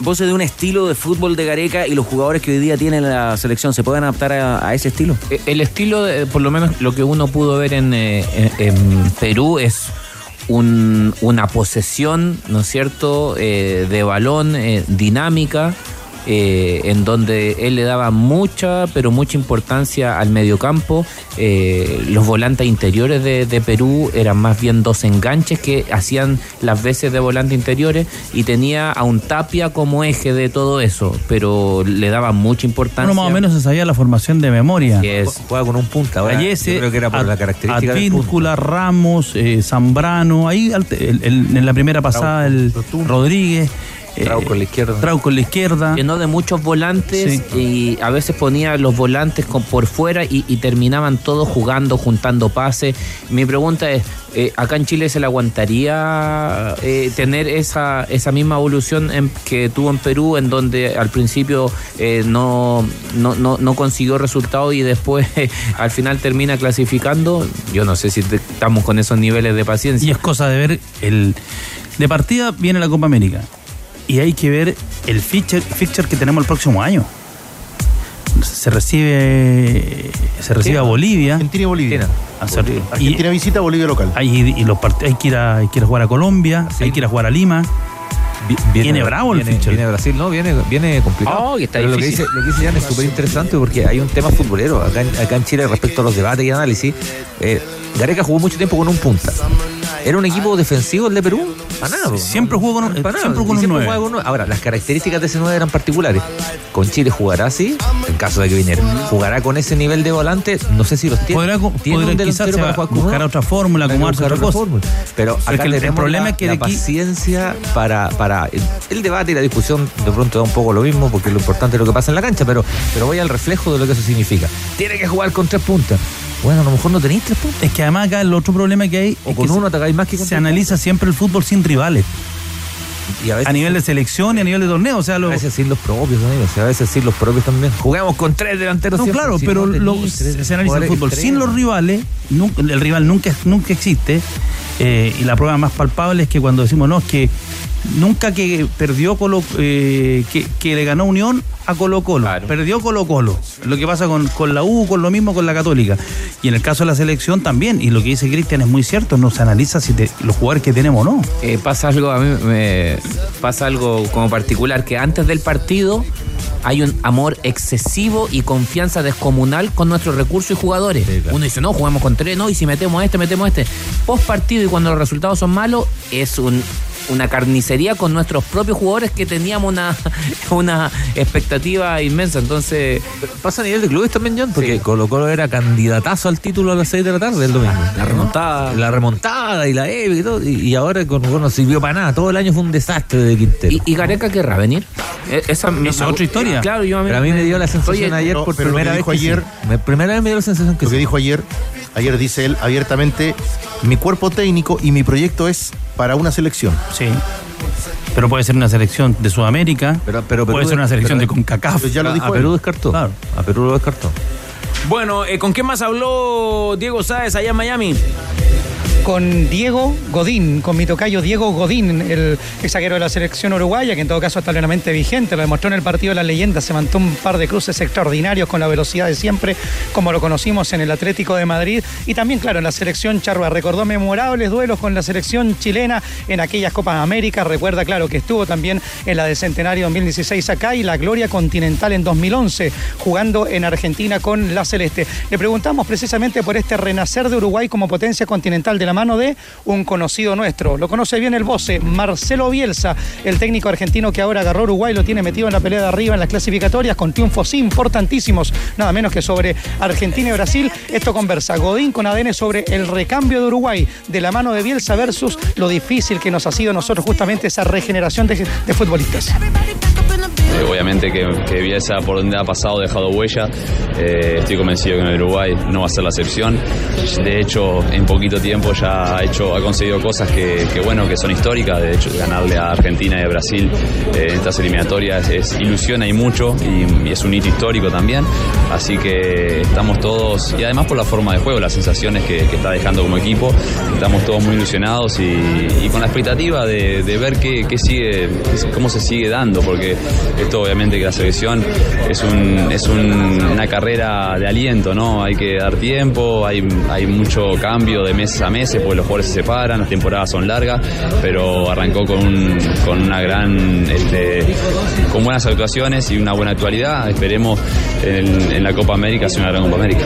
vos, de un estilo de fútbol de Gareca y los jugadores que hoy día tienen la selección? ¿Se pueden adaptar a, ese estilo? Eh, El estilo, por lo menos lo que uno pudo ver en, eh, en Perú es un- una posesión, ¿no es cierto?, eh, de balón eh, dinámica, eh, en donde él le daba mucha, pero mucha importancia al mediocampo. Eh, los volantes interiores de, de Perú eran más bien dos enganches que hacían las veces de volante interiores y tenía a un Tapia como eje de todo eso, pero le daba mucha importancia. Uno más o menos se sabía la formación de memoria. que es Juega con un punta. Ahora, yo creo que era por Ad- la característica del punta. Advíncula, Ramos, eh, Zambrano, ahí el- el- en la primera pasada el Rodríguez, Trauco en la izquierda. Trauco en la izquierda. llenó de muchos volantes y a veces ponía los volantes con, por fuera y, y terminaban todos jugando, juntando pases. Mi pregunta es, eh, ¿acá en Chile se le aguantaría eh, tener esa, esa misma evolución en- que tuvo en Perú, en donde al principio eh, no, no, no, no consiguió resultados y después al final termina clasificando? Yo no sé si te- estamos con esos niveles de paciencia. Y es cosa de ver el. De partida viene la Copa América. Y hay que ver el fixture, fixture que tenemos el próximo año. Se recibe. Se recibe a Bolivia. Argentina y Bolivia. A hacer- y- Argentina visita Bolivia local. hay, y los hay, que ir a, hay que ir a jugar a Colombia, hay que ir a jugar a Lima. Vi- Viene bravo el viene, fixture. viene Brasil, ¿no? Viene, viene complicado. Oh, está Pero lo que dice, lo que dice Jan es súper interesante porque hay un tema futbolero acá en, acá en Chile respecto a los debates y análisis. Eh, Gareca jugó mucho tiempo con un punta. ¿Era un equipo defensivo el de Perú? Para nada. Siempre jugó con un- Para nada. siempre Y con un nueve. jugaba con un nueve. Ahora, las características de ese 9 eran particulares. Con Chile jugará así, en caso de que viniera. Jugará con ese nivel de volante, no sé si los tiene. Podrá, ¿Tiene podrá un quizás para jugar con buscar uno? otra fórmula, buscar otra otra cosa. fórmula. Pero acá el- problema la, es que la aquí- paciencia para, para el, el debate y la discusión de pronto da un poco lo mismo porque lo importante es lo que pasa en la cancha, pero, pero voy al reflejo de lo que eso significa. Tiene que jugar con tres puntas. Bueno, a lo mejor no tenéis tres puntas. Es que además acá el otro problema que hay O es con que uno se- atacáis más que con se tres analiza siempre el fútbol sin rivales. Y a veces, A nivel de selección y a nivel de torneo. O sea, a lo, veces sin los propios, amigos. A veces sin los propios también. Jugamos con tres delanteros No, siempre. claro, Si pero no se analiza el fútbol sin los rivales, nunca- el rival nunca, nunca existe. eh, y la prueba más palpable es que cuando decimos no, es que nunca que perdió Colo, eh, que, que le ganó Unión a Colo Colo, perdió Colo Colo. Lo que pasa con, con la U, con lo mismo con la Católica. Y en el caso de la selección también, y lo que dice Cristian es muy cierto, no se analiza si te- los jugadores que tenemos o no. Eh, pasa algo a mí me pasa algo como particular que antes del partido hay un amor excesivo y confianza descomunal con nuestros recursos y jugadores. Uno dice, no, jugamos con tres, no, y si metemos este, metemos este. Post partido y cuando los resultados son malos, es un una carnicería con nuestros propios jugadores que teníamos una, una expectativa inmensa. Entonces, Pasa a nivel de clubes también, John, porque Colo Colo era candidatazo al título a las 6 de la tarde el domingo. La remontada. La remontada y la EVE y todo. Y, y ahora con no sirvió para nada. Todo el año fue un desastre de Quintero. ¿y, y Gareca querrá venir? Eh, Esa, Esa es otra historia. Claro, yo Pero a mí me dio la sensación Oye, ayer no, por primera vez sí. ayer- Me- primera vez me dio la sensación que Lo que sí. dijo ayer, ayer dice él abiertamente, mi cuerpo técnico y mi proyecto es para una selección. Sí. Pero puede ser una selección de Sudamérica, Pero- pero puede ser una selección pero- de CONCACAF. Ya lo a, dijo a. Perú descartó. Claro. A Perú lo descartó. Bueno, eh, ¿con qué más habló Diego Sáez allá en Miami? Con Diego Godín, con mi tocayo Diego Godín, el ex zaguero de la selección uruguaya, que en todo caso está plenamente vigente, lo demostró en el partido de la leyenda, se mandó un par de cruces extraordinarios con la velocidad de siempre, como lo conocimos en el Atlético de Madrid, y también, claro, en la selección charrúa, recordó memorables duelos con la selección chilena en aquellas Copas América, recuerda, claro, que estuvo también en la de Centenario 2016 acá y la Gloria Continental en 2011, jugando en Argentina con la Celeste. Le preguntamos precisamente por este renacer de Uruguay como potencia continental de la mano de un conocido nuestro. Lo conoce bien el voce, Marcelo Bielsa, el técnico argentino que ahora agarró Uruguay, lo tiene metido en la pelea de arriba en las clasificatorias con triunfos importantísimos, nada menos que sobre Argentina y Brasil. Esto conversa Godín con ADN sobre el recambio de Uruguay de la mano de Bielsa versus lo difícil que nos ha sido nosotros justamente esa regeneración de futbolistas. Eh, obviamente que, que por donde ha pasado dejado huella. Eh, estoy convencido que en Uruguay no va a ser la excepción. De hecho, en poquito tiempo ya ha hecho, ha conseguido cosas que, bueno, que son históricas. De hecho, ganarle a Argentina y a Brasil eh, en estas eliminatorias es, ilusiona y mucho y, es un hito histórico también. Así que estamos todos, y además por la forma de juego, las sensaciones que, está dejando como equipo, estamos todos muy ilusionados y, con la expectativa de, ver qué, sigue, cómo se sigue dando, porque esto obviamente que la selección es, es un- una carrera de aliento, ¿no? Hay que dar tiempo, hay, hay mucho cambio de meses a meses, porque los jugadores se separan, las temporadas son largas, pero arrancó con, con una gran, este, con buenas actuaciones y una buena actualidad. Esperemos en, en la Copa América sea una gran Copa América.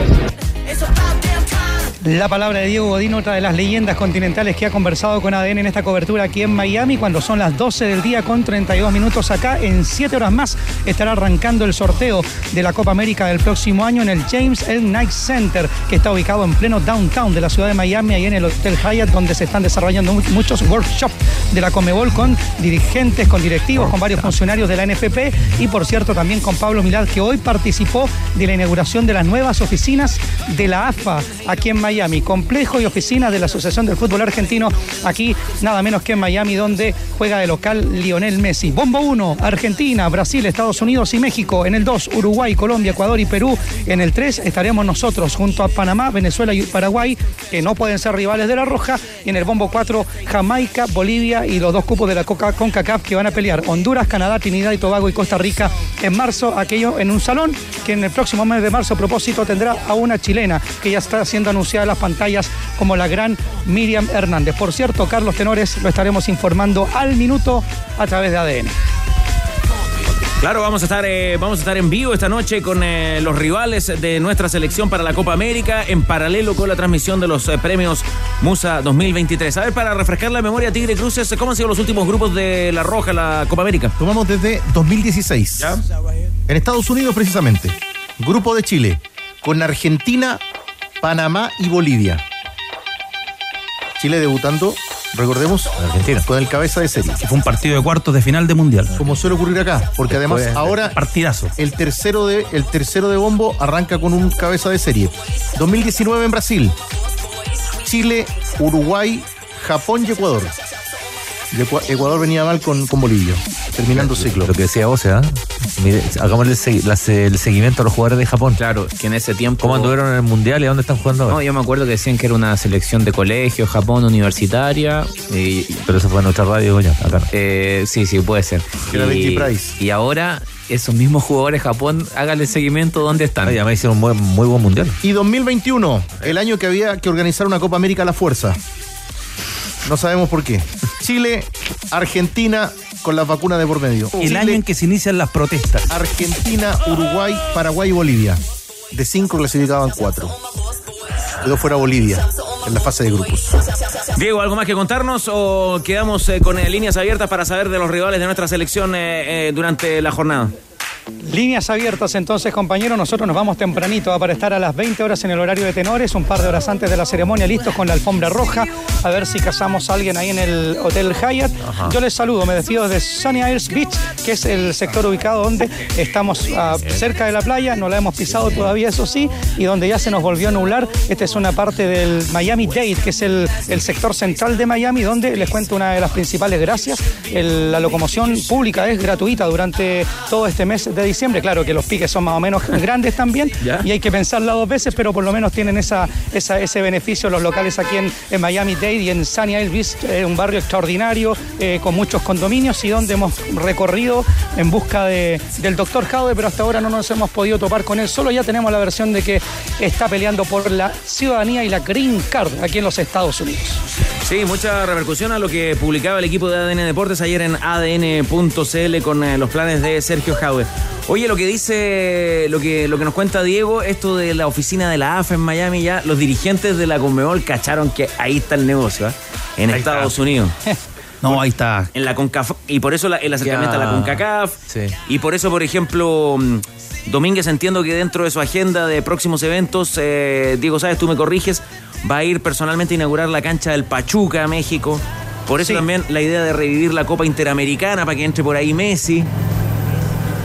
La palabra de Diego Godín, otra de las leyendas continentales que ha conversado con ADN en esta cobertura aquí en Miami, cuando son las 12 del día con 32 minutos acá. En 7 horas más estará arrancando el sorteo de la Copa América del próximo año en el James L. Knight Center, que está ubicado en pleno downtown de la ciudad de Miami, ahí en el Hotel Hyatt, donde se están desarrollando mu- muchos workshops de la Comebol con dirigentes, con directivos, con varios funcionarios de la NFP y, por cierto, también con Pablo Milad, que hoy participó de la inauguración de las nuevas oficinas de la AFA aquí en Miami, complejo y oficina de la Asociación del Fútbol Argentino, aquí nada menos que en Miami, donde juega de local Lionel Messi. Bombo 1, Argentina, Brasil, Estados Unidos y México. En el 2, Uruguay, Colombia, Ecuador y Perú. En el 3 estaremos nosotros junto a Panamá, Venezuela y Paraguay, que no pueden ser rivales de la Roja. Y en el bombo 4, Jamaica, Bolivia y los dos cupos de la Coca CONCACAF que van a pelear Honduras, Canadá, Trinidad y Tobago y Costa Rica en marzo, aquello en un salón que en el próximo mes de marzo a propósito tendrá a una chilena que ya está siendo anunciada en las pantallas como la gran Miriam Hernández. Por cierto, Carlos Tenores lo estaremos informando al minuto a través de ADN. Claro, vamos a estar, eh, vamos a estar en vivo esta noche con eh, los rivales de nuestra selección para la Copa América, en paralelo con la transmisión de los eh, premios Musa 2023. A ver, para refrescar la memoria, Tigre Cruces, ¿cómo han sido los últimos grupos de la Roja, la Copa América? Tomamos desde 2016. En Estados Unidos, precisamente. Grupo de Chile. Con Argentina, Panamá y Bolivia. Chile debutando, recordemos, Argentina. con el cabeza de serie. Fue un partido de cuartos de final de mundial. Como suele ocurrir acá, porque además ahora partidazo. el tercero de el tercero de bombo arranca con un cabeza de serie. 2019 en Brasil. Chile, Uruguay, Japón y Ecuador. Ecuador venía mal con, con Bolivia, terminando ciclo. Lo que decía vos, ¿eh? Mire, hagámosle el, segui- las- el seguimiento a los jugadores de Japón. Claro, que en ese tiempo. ¿Cómo anduvieron en el mundial y a dónde están jugando ahora? No, yo me acuerdo que decían que era una selección de colegio, Japón, universitaria. Y, Pero eso fue en nuestra radio, coño, acá no. eh, sí, sí, puede ser. Era y, Price. y ahora, esos mismos jugadores de Japón, háganle seguimiento dónde están. Ya me hicieron un buen- muy buen mundial. Y 2021, el año que había que organizar una Copa América a la fuerza. No sabemos por qué. Chile, Argentina con las vacunas de por medio. El Chile, año en que se inician las protestas. Argentina, Uruguay, Paraguay y Bolivia. De cinco clasificaban cuatro. Quedó fuera Bolivia en la fase de grupos. Diego, ¿algo más que contarnos o quedamos eh, con eh, líneas abiertas para saber de los rivales de nuestra selección eh, eh, durante la jornada? Líneas abiertas entonces, compañeros. Nosotros nos vamos tempranito ¿ah? para estar a las 20 horas en el horario de tenores, un par de horas antes de la ceremonia, listos con la alfombra roja, a ver si casamos a alguien ahí en el Hotel Hyatt. Yo les saludo, me despido desde Sunny Isles Beach, que es el sector ubicado donde estamos ah, cerca de la playa, no la hemos pisado todavía, eso sí, y donde ya se nos volvió a nublar. Esta es una parte del Miami Dade, que es el, el sector central de Miami, donde les cuento una de las principales gracias. El- la locomoción pública es gratuita durante todo este mes de diciembre. Claro que los piques son más o menos grandes también Ya. y hay que pensarla dos veces, pero por lo menos tienen esa, esa- ese beneficio los locales aquí en, en Miami Dade y en Sunny Beach, eh, un barrio extraordinario eh, con muchos condominios y donde hemos recorrido en busca de, del doctor Jaude, pero hasta ahora no nos hemos podido topar con él. Solo ya tenemos la versión de que está peleando por la ciudadanía y la Green Card aquí en los Estados Unidos. Sí, mucha repercusión a lo que publicaba el equipo de ADN Deportes ayer en adn.cl con eh, los planes de Sergio Jaude. Oye, lo que dice, lo que, lo que nos cuenta Diego, esto de la oficina de la AFA en Miami, ya los dirigentes de la Conmebol cacharon que ahí está el negocio, ¿eh? en Ahí Estados está. Unidos. No, ahí está. En la CONCAF, y por eso la- el acercamiento Ya. a la CONCACAF, Sí. y por eso, por ejemplo, mm, Domínguez entiendo que dentro de su agenda de próximos eventos, eh, Diego Sáez, tú me corriges, va a ir personalmente a inaugurar la cancha del Pachuca, México. Por eso Sí. también la idea de revivir la Copa Interamericana para que entre por ahí Messi.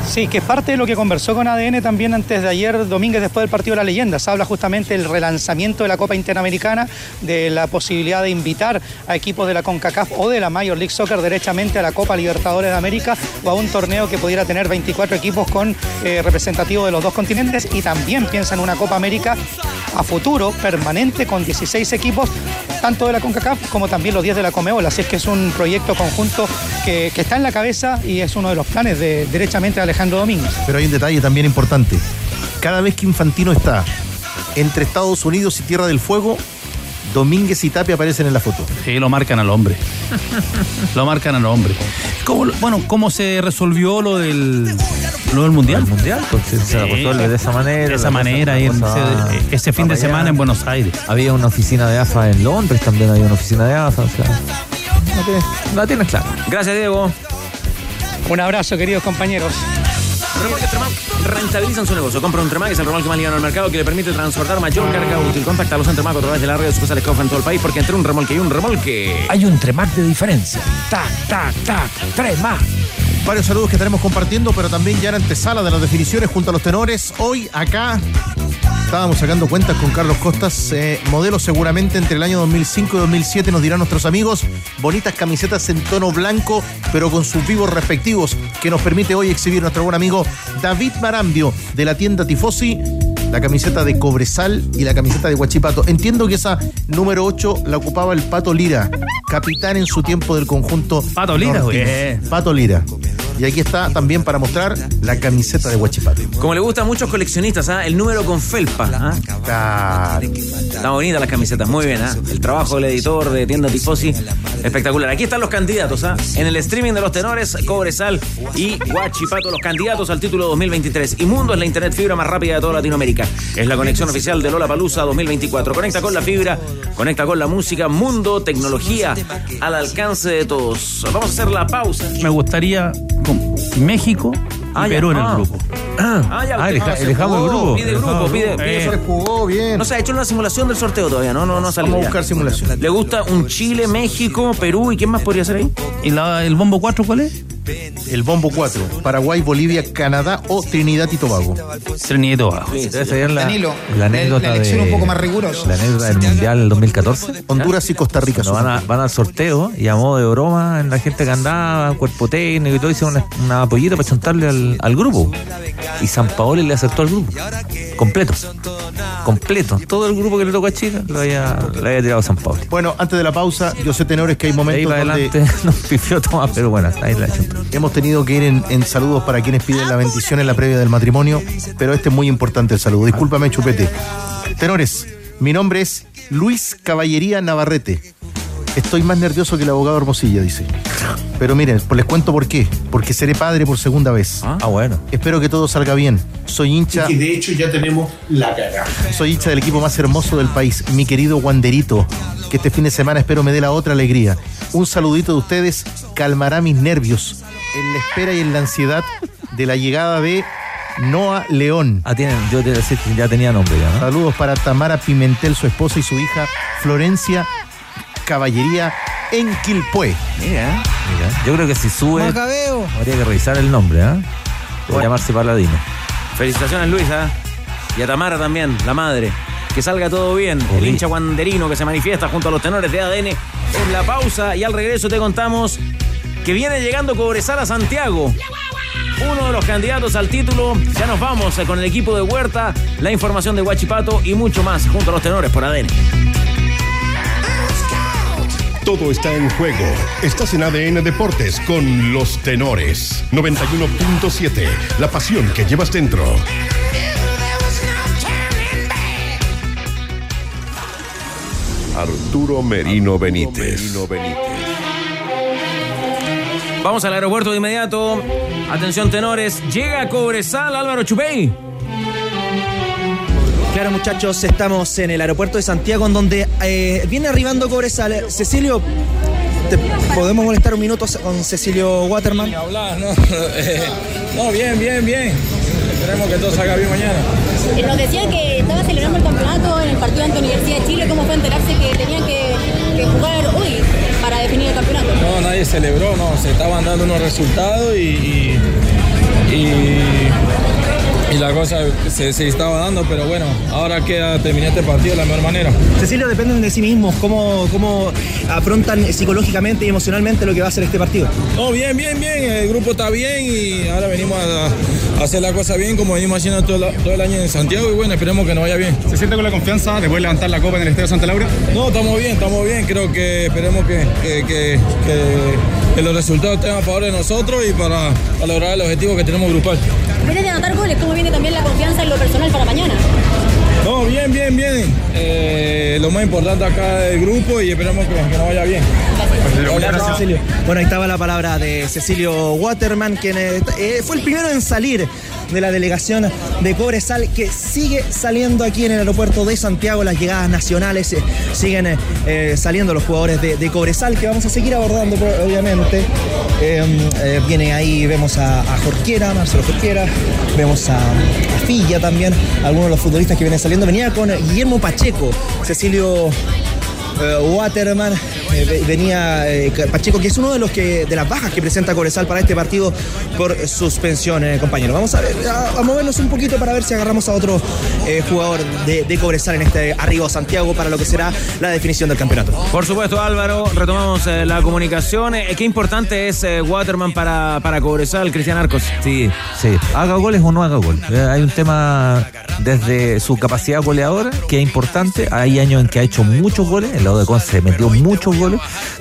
Sí, que es parte de lo que conversó con ADN también antes de ayer, Domínguez, después del partido de la leyenda. Se habla justamente del relanzamiento de la Copa Interamericana, de la posibilidad de invitar a equipos de la CONCACAF o de la Major League Soccer derechamente a la Copa Libertadores de América o a un torneo que pudiera tener 24 equipos con eh, representativos de los dos continentes y también piensa en una Copa América a futuro, permanente, con 16 equipos, tanto de la CONCACAF como también los 10 de la Comeola. Así es que es un proyecto conjunto que, está en la cabeza y es uno de los planes de derechamente Alejandro Domínguez. Pero hay un detalle también importante. Cada vez que Infantino está entre Estados Unidos y Tierra del Fuego, Domínguez y Tapia aparecen en la foto. Sí, lo marcan al hombre. lo marcan al hombre. ¿Cómo, bueno, ¿cómo se resolvió lo del, lo del Mundial? El mundial, pues, se, se resuelve de esa manera. De esa la manera, y va- ese, ese fin de semana allá. en Buenos Aires. Había una oficina de AFA en Londres, también había una oficina de AFA, o sea. No tienes, la tienes claro. Gracias, Diego. Un abrazo, queridos compañeros. Remolque Tremac rentabilizan su negocio. Compra un Tremac, es el remolque más liviano del mercado que le permite transportar mayor carga útil. Contáctalos en Tremac a través de la red de sucursales Cofa en todo el país porque entre un remolque y un remolque. Hay un Tremac de diferencia. Tac, tac, tac. Tremac. Varios saludos que estaremos compartiendo, pero también ya en antesala de las definiciones junto a los tenores. Hoy acá estábamos sacando cuentas con Carlos Costas, eh, modelo seguramente entre el año 2005 y 2007, nos dirán nuestros amigos. Bonitas camisetas en tono blanco, pero con sus vivos respectivos, que nos permite hoy exhibir nuestro buen amigo David Marambio de la tienda Tifosi. La camiseta de Cobresal y la camiseta de Huachipato. Entiendo que esa número 8 la ocupaba el Pato Lira, capitán en su tiempo del conjunto. Pato Lira. Pato Lira. Y aquí está también para mostrar la camiseta de Huachipato. Como le gusta a muchos coleccionistas, ¿ah? el número con felpa. ¿ah? Claro. Está bonita las camisetas, muy bien. ¿ah? El trabajo del editor de tienda Tifosi, espectacular. Aquí están los candidatos. ¿ah? En el streaming de los tenores, Cobresal y Huachipato, los candidatos al título 2023. Y Mundo es la internet fibra más rápida de toda Latinoamérica. Es la conexión oficial de Lola Palusa 2024. Conecta con la fibra, conecta con la música, mundo, tecnología al alcance de todos. Vamos a hacer la pausa. Me gustaría México y Ah, ya. Perú en Ah. el grupo. Ah, ya, Ah, usted- elija- se elijamos el grupo. Pide grupo, pide, pide Eh. sorteo. Jugó bien. No se ha hecho una simulación del sorteo todavía, no, no, no ha salido. Vamos a ya. buscar simulación. ¿Le gusta un Chile, México, Perú y quién más podría ser ahí? ¿Y la- el bombo 4 cuál es? El bombo 4. Paraguay, Bolivia, Canadá o Trinidad y Tobago. Trinidad y Tobago. Ser la, Danilo, la anécdota la elección de, un poco más rigurosa. La anécdota del Mundial del 2014. Honduras y Costa Rica. Cuando van, a- van al sorteo y a modo de broma, la gente que andaba, cuerpo técnico y todo, hicieron una, una apoyita para chantarle al, al grupo. Y San Paolo le aceptó al grupo. Completo. Completo. Todo el grupo que le tocó a Chile lo había, lo había tirado a San Paolo. Bueno, antes de la pausa, yo sé, tenores, que hay De ahí momentos para donde adelante nos pifió Tomás, pero bueno, ahí la chantó. Hemos tenido que ir en, saludos para quienes piden la bendición en la previa del matrimonio, pero este es muy importante el saludo. Discúlpame, Chupete. Tenores, mi nombre es Luis Caballería Navarrete. Estoy más nervioso que el abogado Hermosilla, dice. Pero miren, pues les cuento por qué. Porque seré padre por segunda vez. Ah, bueno. Espero que todo salga bien. Soy hincha. Y de hecho ya tenemos la cagada. Soy hincha del equipo más hermoso del país, mi querido Wanderito, que este fin de semana espero me dé la otra alegría. Un saludito de ustedes calmará mis nervios en la espera y en la ansiedad de la llegada de Noah León. Ah, tienen, yo te iba a decir que ya tenía nombre ya, ¿no? Saludos para Tamara Pimentel, su esposa y su hija Florencia Caballería en Quilpué. Mira, mira. Yo creo que si sube, Macabeo. habría que revisar el nombre, ¿ah? Puede llamarse Paladino. Felicitaciones, Luisa. Y a Tamara también, la madre. Que salga todo bien. El hincha guanderino que se manifiesta junto a los tenores de ADN en la pausa. Y al regreso te contamos que viene llegando Cobresal a Santiago. Uno de los candidatos al título. Ya nos vamos eh, con el equipo de Huerta, la información de Huachipato y mucho más junto a los tenores por ADN. Todo está en juego. Estás en ADN Deportes con los tenores. 91.7. La pasión que llevas dentro. Arturo Merino Benítez. Vamos al aeropuerto de inmediato. Atención, tenores. Llega a Cobresal Álvaro Chupey. Claro, muchachos, estamos en el aeropuerto de Santiago, en donde eh, viene arribando Cobresal. Cecilio, ¿te podemos molestar un minuto con Cecilio Waterman? hablar, ¿no? Eh, no, bien, bien, bien. Esperemos que todo salga bien mañana. Eh, Nos decían que estaba celebrando el campeonato en el partido ante Universidad de Chile. ¿Cómo fue enterarse que tenían que, que jugar hoy para definir el campeonato? No, nadie celebró, no. Se estaban dando unos resultados y, y- y, y la cosa se, se estaba dando, pero bueno, ahora queda terminar este partido de la mejor manera. Cecilio, dependen de sí mismos, cómo, cómo afrontan psicológicamente y emocionalmente lo que va a ser este partido. No, bien, bien, bien, el grupo está bien y ahora venimos a, a hacer la cosa bien como venimos haciendo todo, la- todo el año en Santiago y bueno, esperemos que nos vaya bien. ¿Se siente con la confianza de poder levantar la copa en el Estadio Santa Laura? No, estamos bien, estamos bien. Creo que esperemos que, que- que- que- que los resultados estén a favor de nosotros y para, para lograr el objetivo que tenemos grupal. Vienes de anotar goles, ¿cómo viene también la confianza en lo personal para mañana? No, bien, bien, bien. Eh, lo más importante acá del grupo y esperemos que, que nos vaya bien. Gracias, Cecilio. Bueno, ahí estaba la palabra de Cecilio Waterman, quien eh, eh, fue el primero en salir de la delegación de Cobresal, que sigue saliendo aquí en el aeropuerto de Santiago. Las llegadas nacionales eh, siguen eh, saliendo los jugadores de, de Cobresal, que vamos a seguir abordando, obviamente. Eh, viene ahí, vemos a, a Jorquera, Marcelo Jorquera, vemos a, a Filla también, algunos de los futbolistas que vienen saliendo. Venía con Guillermo Pacheco, Cecilio Waterman, eh, ve- venía eh, Pacheco, que es uno de los que de las bajas que presenta Cobresal para este partido por suspensión, eh, compañero. Vamos a, ver, a, a movernos un poquito para ver si agarramos a otro eh, jugador de, de Cobresal en este arribo a Santiago para lo que será la definición del campeonato. Por supuesto, Álvaro, retomamos eh, la comunicación. Eh, qué importante es eh, Waterman para, para Cobresal, Cristian Arcos. Sí, sí. Haga goles o no haga goles. Eh, Hay un tema desde su capacidad goleadora que es importante. Hay años en que ha hecho muchos goles. El lado de Conce metió muchos goles.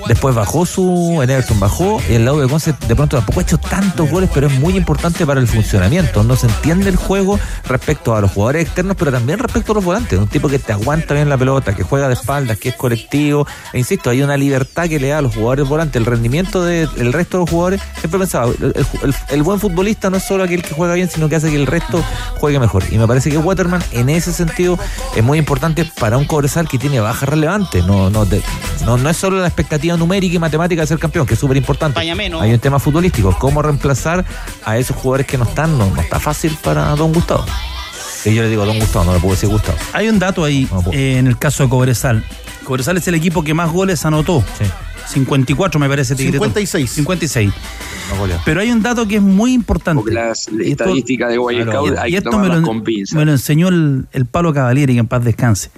Después bajó su. En Everton bajó. Y el lado de Conce de pronto tampoco ha hecho tantos goles, pero es muy importante para el funcionamiento. No se entiende el juego respecto a los jugadores externos, pero también respecto a los volantes. Un tipo que te aguanta bien la pelota, que juega de espaldas, que es colectivo. E insisto, hay una libertad que le da a los jugadores volantes. El rendimiento del resto de los jugadores, siempre pensaba, el, el- buen futbolista no es solo aquel que juega bien, sino que hace que el resto juegue mejor. Y me parece que Waterman, en ese sentido, es muy importante para un Cobresal que tiene bajas relevantes. No, no, de- no, no es solo la expectativa numérica y matemática de ser campeón, que es súper importante. Hay un tema futbolístico, cómo reemplazar a esos jugadores que no están, no, no está fácil para Don Gustavo. Y yo le digo Don Gustavo, no le puedo decir Gustavo. Hay un dato ahí eh, en el caso de Cobresal. Cobresal es el equipo que más goles anotó. 54 me parece. Tigre. 56. 56. Pero hay un dato que es muy importante. las Y esto- estadísticas de Guay Claro, Scout hay y que esto me tomarlas lo, con pinzas. me lo enseñó el, el Palo Cavalieri, que en paz descanse.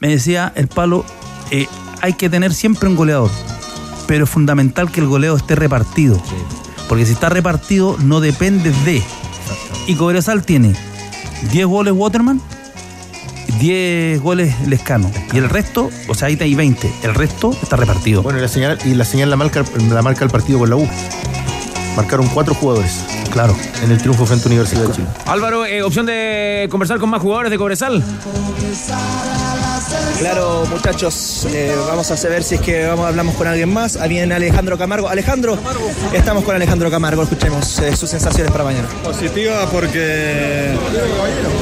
Me decía el Palo, eh, hay que tener siempre un goleador, pero es fundamental que el goleo esté repartido. Porque si está repartido, no depende de. Y Cobresal tiene 10 goles Waterman, 10 goles Lescano. Y el resto, o sea, ahí hay 20. El resto está repartido. Bueno, y la señal, y la señal la marca, la marca el partido con la U. Marcaron cuatro jugadores. Claro. En el triunfo frente a Universidad de Chile. Álvaro, eh, opción de conversar con más jugadores de Cobresal. Claro, muchachos, eh, vamos a saber si es que vamos, hablamos con alguien más. Ah, Viene Alejandro Camargo. Alejandro, estamos con Alejandro Camargo. Escuchemos eh, sus sensaciones para mañana. Positiva porque,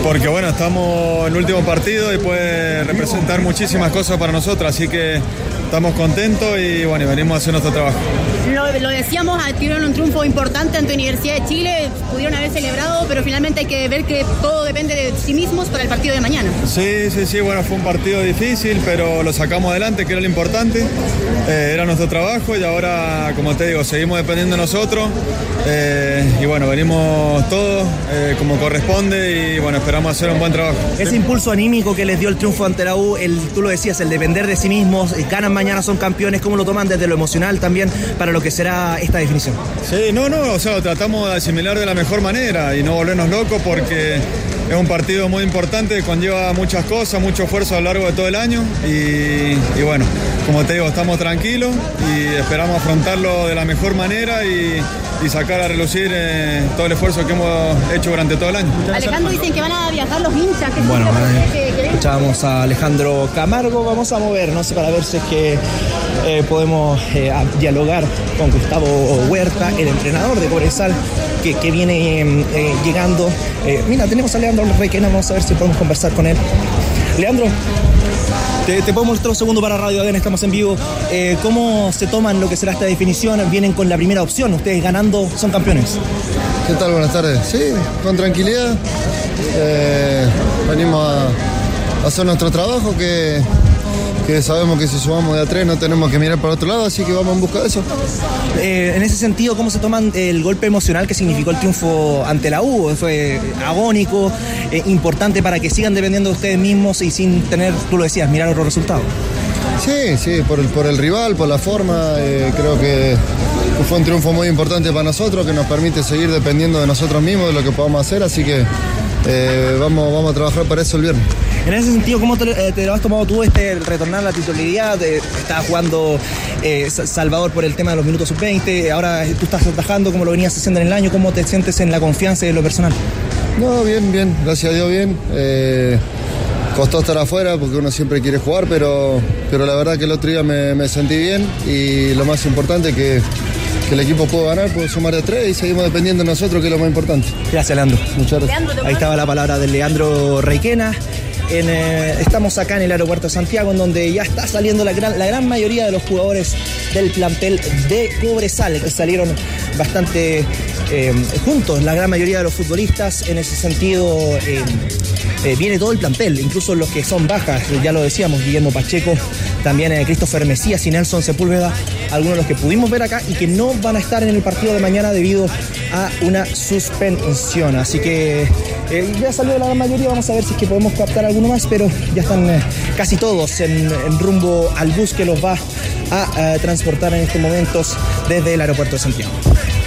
porque bueno, estamos en el último partido y puede representar muchísimas cosas para nosotros, así que estamos contentos y bueno, venimos a hacer nuestro trabajo. Lo, decíamos, tuvieron un triunfo importante ante Universidad de Chile, pudieron haber celebrado, pero finalmente hay que ver que todo depende de sí mismos para el partido de mañana. Sí, sí, sí, bueno, fue un partido difícil, pero lo sacamos adelante, que era lo importante. Eh, era nuestro trabajo y ahora, como te digo, seguimos dependiendo de nosotros. Eh, y bueno, venimos todos eh, como corresponde y bueno, esperamos hacer un buen trabajo. Ese impulso anímico que les dio el triunfo ante la U, el, tú lo decías, el depender de sí mismos, ganan mañana, son campeones, ¿cómo lo toman desde lo emocional también para lo que será esta definición? Sí, no, no, o sea, lo tratamos de asimilar de la mejor manera y no volvernos locos porque es un partido muy importante, conlleva muchas cosas, mucho esfuerzo a lo largo de todo el año y, y bueno, como te digo, estamos tranquilos y esperamos afrontarlo de la mejor manera y, y sacar a relucir eh, todo el esfuerzo que hemos hecho durante todo el año. Alejandro dicen que van a viajar los hinchas. que Bueno, escuchábamos a Alejandro Camargo, vamos a movernos para ver si es que eh, podemos eh, dialogar con Gustavo Huerta, el entrenador de Cobresal, que, que viene eh, eh, llegando. Mira, tenemos a Leandro Requena, vamos a ver si podemos conversar con él. Leandro, te, te puedo mostrar un segundo para Radio ADN, estamos en vivo. ¿Cómo se toman lo que será esta definición? Vienen con la primera opción, ustedes ganando son campeones. ¿Qué tal? Buenas tardes. Sí, con tranquilidad. Venimos a hacer nuestro trabajo, que, sabemos que si sumamos de a tres no tenemos que mirar para otro lado, así que vamos en busca de eso. Eh, en ese sentido, ¿cómo se toman el golpe emocional que significó el triunfo ante la U? Fue agónico, eh, importante para que sigan dependiendo de ustedes mismos y sin tener, tú lo decías, mirar otros resultados. Sí, sí, por el, por el rival, por la forma, eh, creo que fue un triunfo muy importante para nosotros que nos permite seguir dependiendo de nosotros mismos, de lo que podamos hacer, así que vamos, vamos a trabajar para eso el viernes. En ese sentido, ¿cómo te, eh, te lo has tomado tú este el retornar a la titularidad? Eh, estaba jugando eh, Sa- Salvador por el tema de los minutos sub-20, ahora tú estás atajando como lo venías haciendo en el año, ¿cómo te sientes en la confianza y en lo personal? No, bien, bien, gracias a Dios bien. Eh, costó estar afuera porque uno siempre quiere jugar, pero, pero la verdad que el otro día me, me sentí bien y lo más importante que, que el equipo pudo ganar, pudo sumar de tres y seguimos dependiendo de nosotros, que es lo más importante. Gracias, Leandro. Muchas gracias. Ahí estaba la palabra de Leandro Requena. Eh, estamos acá en el aeropuerto de Santiago, en donde ya está saliendo la gran, la gran mayoría de los jugadores del plantel de Cobresal. Salieron bastante eh, juntos la gran mayoría de los futbolistas. En ese sentido, eh, eh, viene todo el plantel, incluso los que son bajas, ya lo decíamos, Guillermo Pacheco, también Christopher Mesías y Nelson Sepúlveda, algunos de los que pudimos ver acá y que no van a estar en el partido de mañana debido a una suspensión. Así que eh, ya salió la gran mayoría, vamos a ver si es que podemos captar alguno más, pero ya están casi todos en, en rumbo al bus que los va a transportar en estos momentos desde el aeropuerto de Santiago.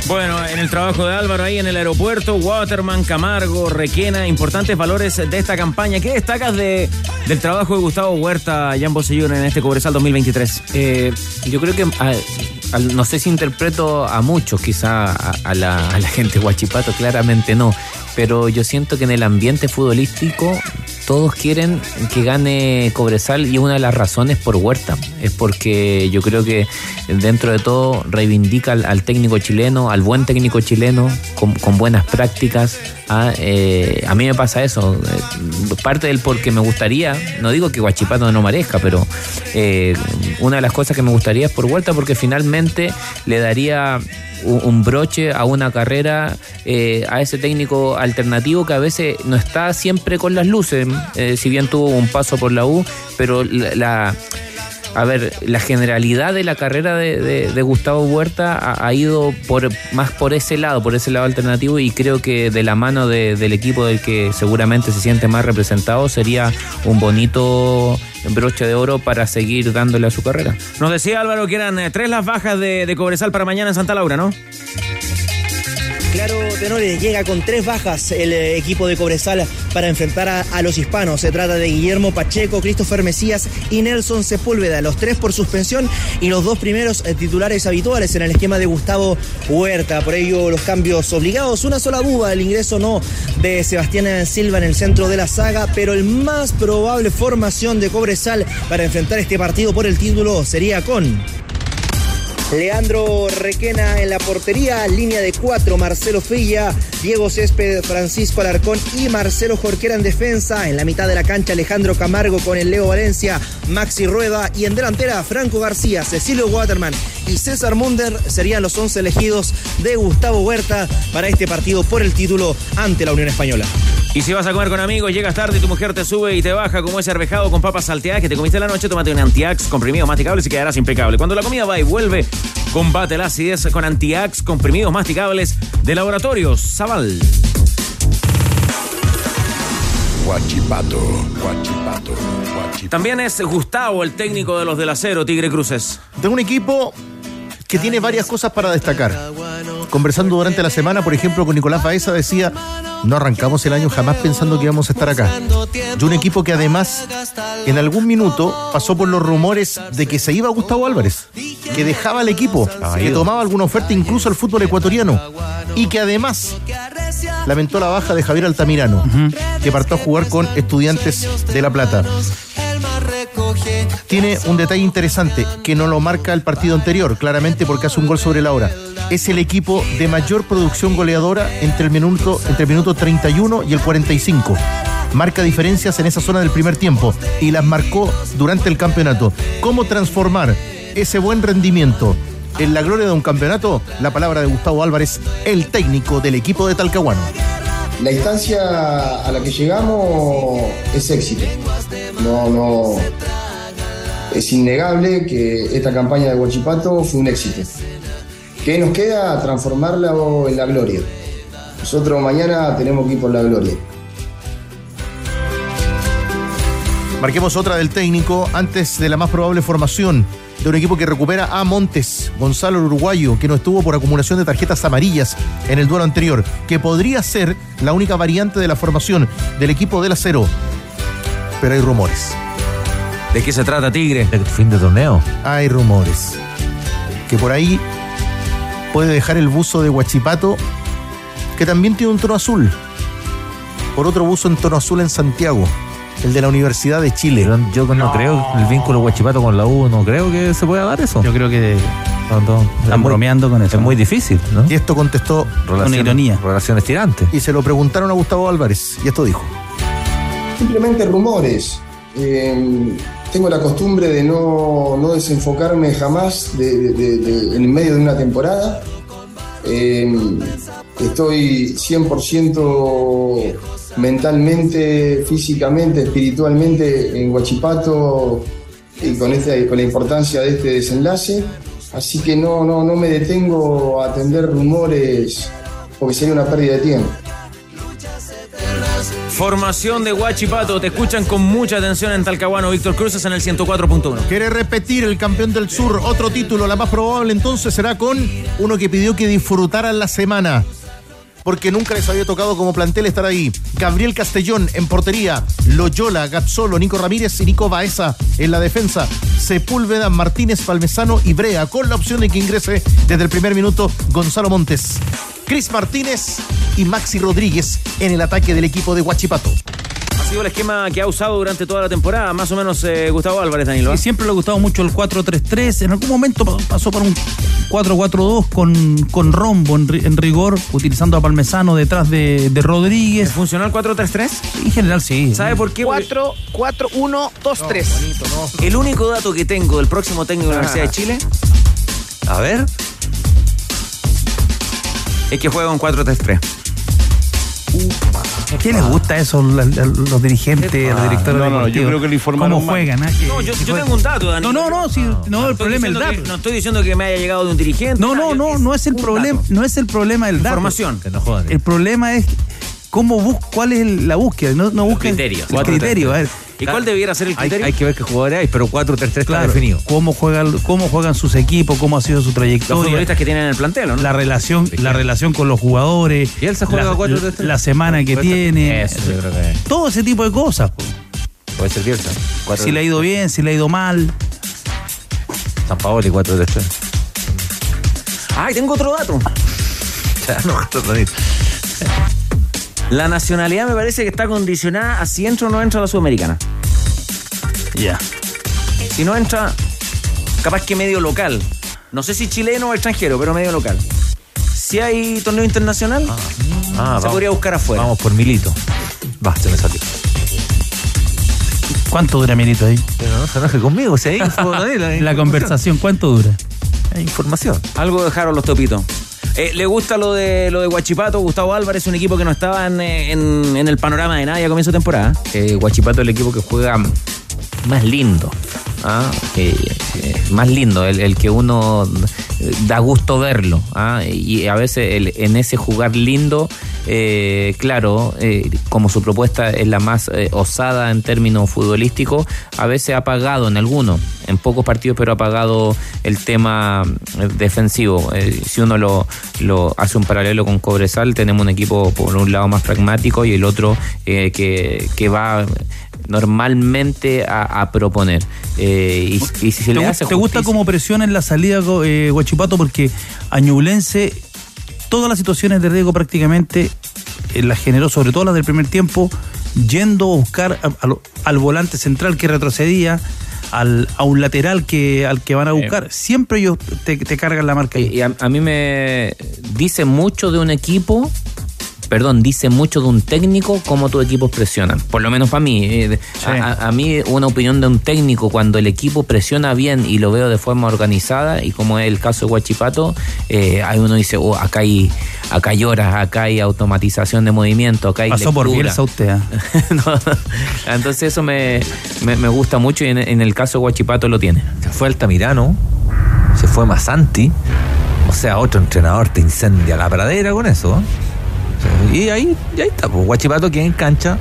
Bueno, en el trabajo de Álvaro ahí en el aeropuerto, Waterman, Camargo, Requena, importantes valores de esta campaña. ¿Qué destacas de, del trabajo de Gustavo Huerta, Jan Bosellón, en este Cobresal 2023? Eh, yo creo que a- no sé si interpreto a muchos, quizá a, a la, a la gente guachipato, claramente no, pero yo siento que en el ambiente futbolístico todos quieren que gane Cobresal y una de las razones por Huerta es porque yo creo que dentro de todo reivindica al, técnico chileno, al buen técnico chileno, con buenas prácticas. Ah, eh, a mí me pasa eso. Eh, Parte del porque me gustaría, no digo que Guachipato no merezca, pero eh, una de las cosas que me gustaría es por Huerta porque finalmente le daría un, broche a una carrera eh, a ese técnico alternativo que a veces no está siempre con las luces, eh, si bien tuvo un paso por la U, pero la- a ver, la generalidad de la carrera de, Gustavo Huerta ha, ido por más por ese lado, por ese lado alternativo y creo que de la mano de- del equipo del que seguramente se siente más representado sería un bonito broche de oro para seguir dándole a su carrera. Nos decía Álvaro que eran eh, tres las bajas de, de Cobresal para mañana en Santa Laura, ¿no? Claro, Tenores llega con tres bajas el eh, equipo de Cobresal para enfrentar a, los hispanos. Se trata de Guillermo Pacheco, Christopher Mesías y Nelson Sepúlveda. Los tres por suspensión y los dos primeros eh, titulares habituales en el esquema de Gustavo Huerta. Por ello, los cambios obligados. Una sola duda, el ingreso no de Sebastián Silva en el centro de la saga, pero el más probable formación de Cobresal para enfrentar este partido por el título sería con Leandro Requena en la portería, línea de cuatro, Marcelo Filla, Diego Césped, Francisco Alarcón y Marcelo Jorquera en defensa. En la mitad de la cancha, Alejandro Camargo con el Leo Valencia, Maxi Rueda y en delantera, Franco García, Cecilio Waterman y César Munder serían los 11 elegidos de Gustavo Huerta para este partido por el título ante la Unión Española. Y si vas a comer con amigos, llegas tarde y tu mujer te sube y te baja como ese arvejado con papas salteadas que te comiste la noche, tómate un Antiax comprimidos masticables y quedarás impecable. Cuando la comida va y vuelve, combate la acidez con Antiax comprimidos masticables de Laboratorios Zaval. Guachipato, guachipato, guachipato. También es Gustavo, el técnico de los del acero, Tigre Cruces. De un equipo que tiene varias cosas para destacar. Conversando durante la semana, por ejemplo, con Nicolás Baeza decía, no arrancamos el año jamás pensando que íbamos a estar acá. Y un equipo que además en algún minuto pasó por los rumores de que se iba Gustavo Álvarez, que dejaba el equipo, que tomaba alguna oferta incluso al fútbol ecuatoriano y que además lamentó la baja de Javier Altamirano, que partió a jugar con estudiantes de La Plata tiene un detalle interesante que no lo marca el partido anterior, claramente porque hace un gol sobre la hora. Es el equipo de mayor producción goleadora entre el minuto, entre el minuto 31 y el 45. Marca diferencias en esa zona del primer tiempo y las marcó durante el campeonato. ¿Cómo transformar ese buen rendimiento en la gloria de un campeonato? La palabra de Gustavo Álvarez, el técnico del equipo de Talcahuano. La instancia a la que llegamos es éxito. No, no. Es innegable que esta campaña de Huachipato fue un éxito. ¿Qué nos queda? Transformarla en la gloria. Nosotros mañana tenemos que ir por la gloria. Marquemos otra del técnico antes de la más probable formación de un equipo que recupera a Montes, Gonzalo Uruguayo, que no estuvo por acumulación de tarjetas amarillas en el duelo anterior, que podría ser la única variante de la formación del equipo del acero. Pero hay rumores. ¿De qué se trata, Tigre? ¿El fin de torneo? Hay rumores. Que por ahí puede dejar el buzo de Huachipato, que también tiene un tono azul. Por otro buzo en tono azul en Santiago el de la Universidad de Chile. Yo no, creo el vínculo Huachipato con la U, no creo que se pueda dar eso. Yo creo que están bromeando con eso. Es muy difícil, ¿no? Y esto contestó con ironía. Relaciones tirantes. Y se lo preguntaron a Gustavo Álvarez y esto dijo. Simplemente rumores. Eh, tengo la costumbre de no, no desenfocarme jamás en medio de una temporada. Eh, estoy 100% mentalmente, físicamente, espiritualmente en Huachipato y con, este, con la importancia de este desenlace. Así que no, no, no me detengo a atender rumores porque sería una pérdida de tiempo. Formación de Huachipato, te escuchan con mucha atención en Talcahuano, Víctor Cruzes en el 104.1. Quiere repetir el campeón del sur, otro título, la más probable entonces será con uno que pidió que disfrutaran la semana porque nunca les había tocado como plantel estar ahí. Gabriel Castellón en portería, Loyola, Gazzolo, Nico Ramírez y Nico Baeza en la defensa, Sepúlveda, Martínez, Palmesano y Brea, con la opción de que ingrese desde el primer minuto Gonzalo Montes. Cris Martínez y Maxi Rodríguez en el ataque del equipo de Huachipato. Ha sido el esquema que ha usado durante toda la temporada, más o menos eh, Gustavo Álvarez, Danilo. Y siempre le ha gustado mucho el 4-3-3. En algún momento pasó por un 4-4-2 con, con rombo en, en, rigor, utilizando a Palmesano detrás de, de Rodríguez. ¿Funcionó el 4-3-3? En general sí. ¿Sabe por qué? 4-4-1-2-3. el único dato que tengo del próximo técnico de la Universidad de Chile. A ver. Es que juega un 4-3-3. ¿A quién les gusta eso? Los, los dirigentes, los directores no, no, yo creo que le informaron ¿Cómo juegan? ¿eh? No, yo, yo tengo un dato, Dani. No, no, no, sí, no, no, el problema es el dato. Que, no estoy diciendo que me haya llegado de un dirigente. No, no, no, no es el problema, no es el problema del dato. Información. Que no jodan. El problema es cómo bus cuál es la búsqueda, no, no busca el criterio. El criterio, a ver. ¿Y cuál debiera ser el criterio? Hay, hay que ver qué jugadores hay, pero 4-3-3 claro, está definido. Cómo juegan, cómo juegan sus equipos, cómo ha sido su trayectoria. Los futbolistas que tienen en el plantel, ¿no? La relación, la relación con los jugadores. Y él se juega la, 4-3-3. La semana que tiene. Eso, yo creo que Todo ese tipo de cosas. Puede ser Bielsa. Si le ha ido bien, si le ha ido mal. San Paoli 4-3-3. Ay, tengo otro dato. Ya, no, La nacionalidad me parece que está condicionada a si entra o no entra a la Sudamericana. Ya. Yeah. Si no entra, capaz que medio local. No sé si chileno o extranjero, pero medio local. Si hay torneo internacional, ah, se vamos, podría buscar afuera. Vamos por Milito. Va, se me salió. ¿Cuánto dura Milito ahí? Pero no se enoje conmigo, si hay info, la, la conversación, ¿cuánto dura? Hay información. Algo dejaron los topitos. Eh, ¿Le gusta lo de lo de Guachipato? Gustavo Álvarez, un equipo que no estaba en, en, el panorama de nadie a comienzo de temporada. Eh, Guachipato es el equipo que juega más lindo. ¿Ah? Eh, más lindo, el, el, que uno da gusto verlo. ¿ah? Y a veces el, en ese jugar lindo, eh, claro, eh, como su propuesta es la más eh, osada en términos futbolísticos, a veces ha pagado en algunos, en pocos partidos, pero ha pagado el tema defensivo. si uno lo, lo, hace un paralelo con Cobresal, tenemos un equipo por un lado más pragmático y el otro que va normalmente a, a proponer. Eh, y, y, si se ¿Te, le hace ¿Te gusta cómo presiona en la salida eh, Guachipato? Porque Añublense, todas las situaciones de riesgo prácticamente eh, las generó, sobre todo las del primer tiempo, yendo a buscar a, a, al volante central que retrocedía. Al, a un lateral que al que van a buscar, siempre ellos te, te cargan la marca. Y, y a, a, mí me dice mucho de un equipo perdón, dice mucho de un técnico cómo tus equipos presionan. Por lo menos para mí. Eh, a, a- a mí, una opinión de un técnico cuando el equipo presiona bien y lo veo de forma organizada, y como es el caso de Guachipato, eh, hay uno dice, oh, acá hay, acá hay horas, acá hay automatización de movimiento, acá hay Pasó por. Bielsa usted. no. Entonces eso me, me, me gusta mucho y en, en el caso de Guachipato lo tiene. Se fue Altamirano, se fue Masanti. O sea, otro entrenador te incendia la pradera con eso. ¿eh? Y ahí, y ahí está, pues Guachipato que en cancha,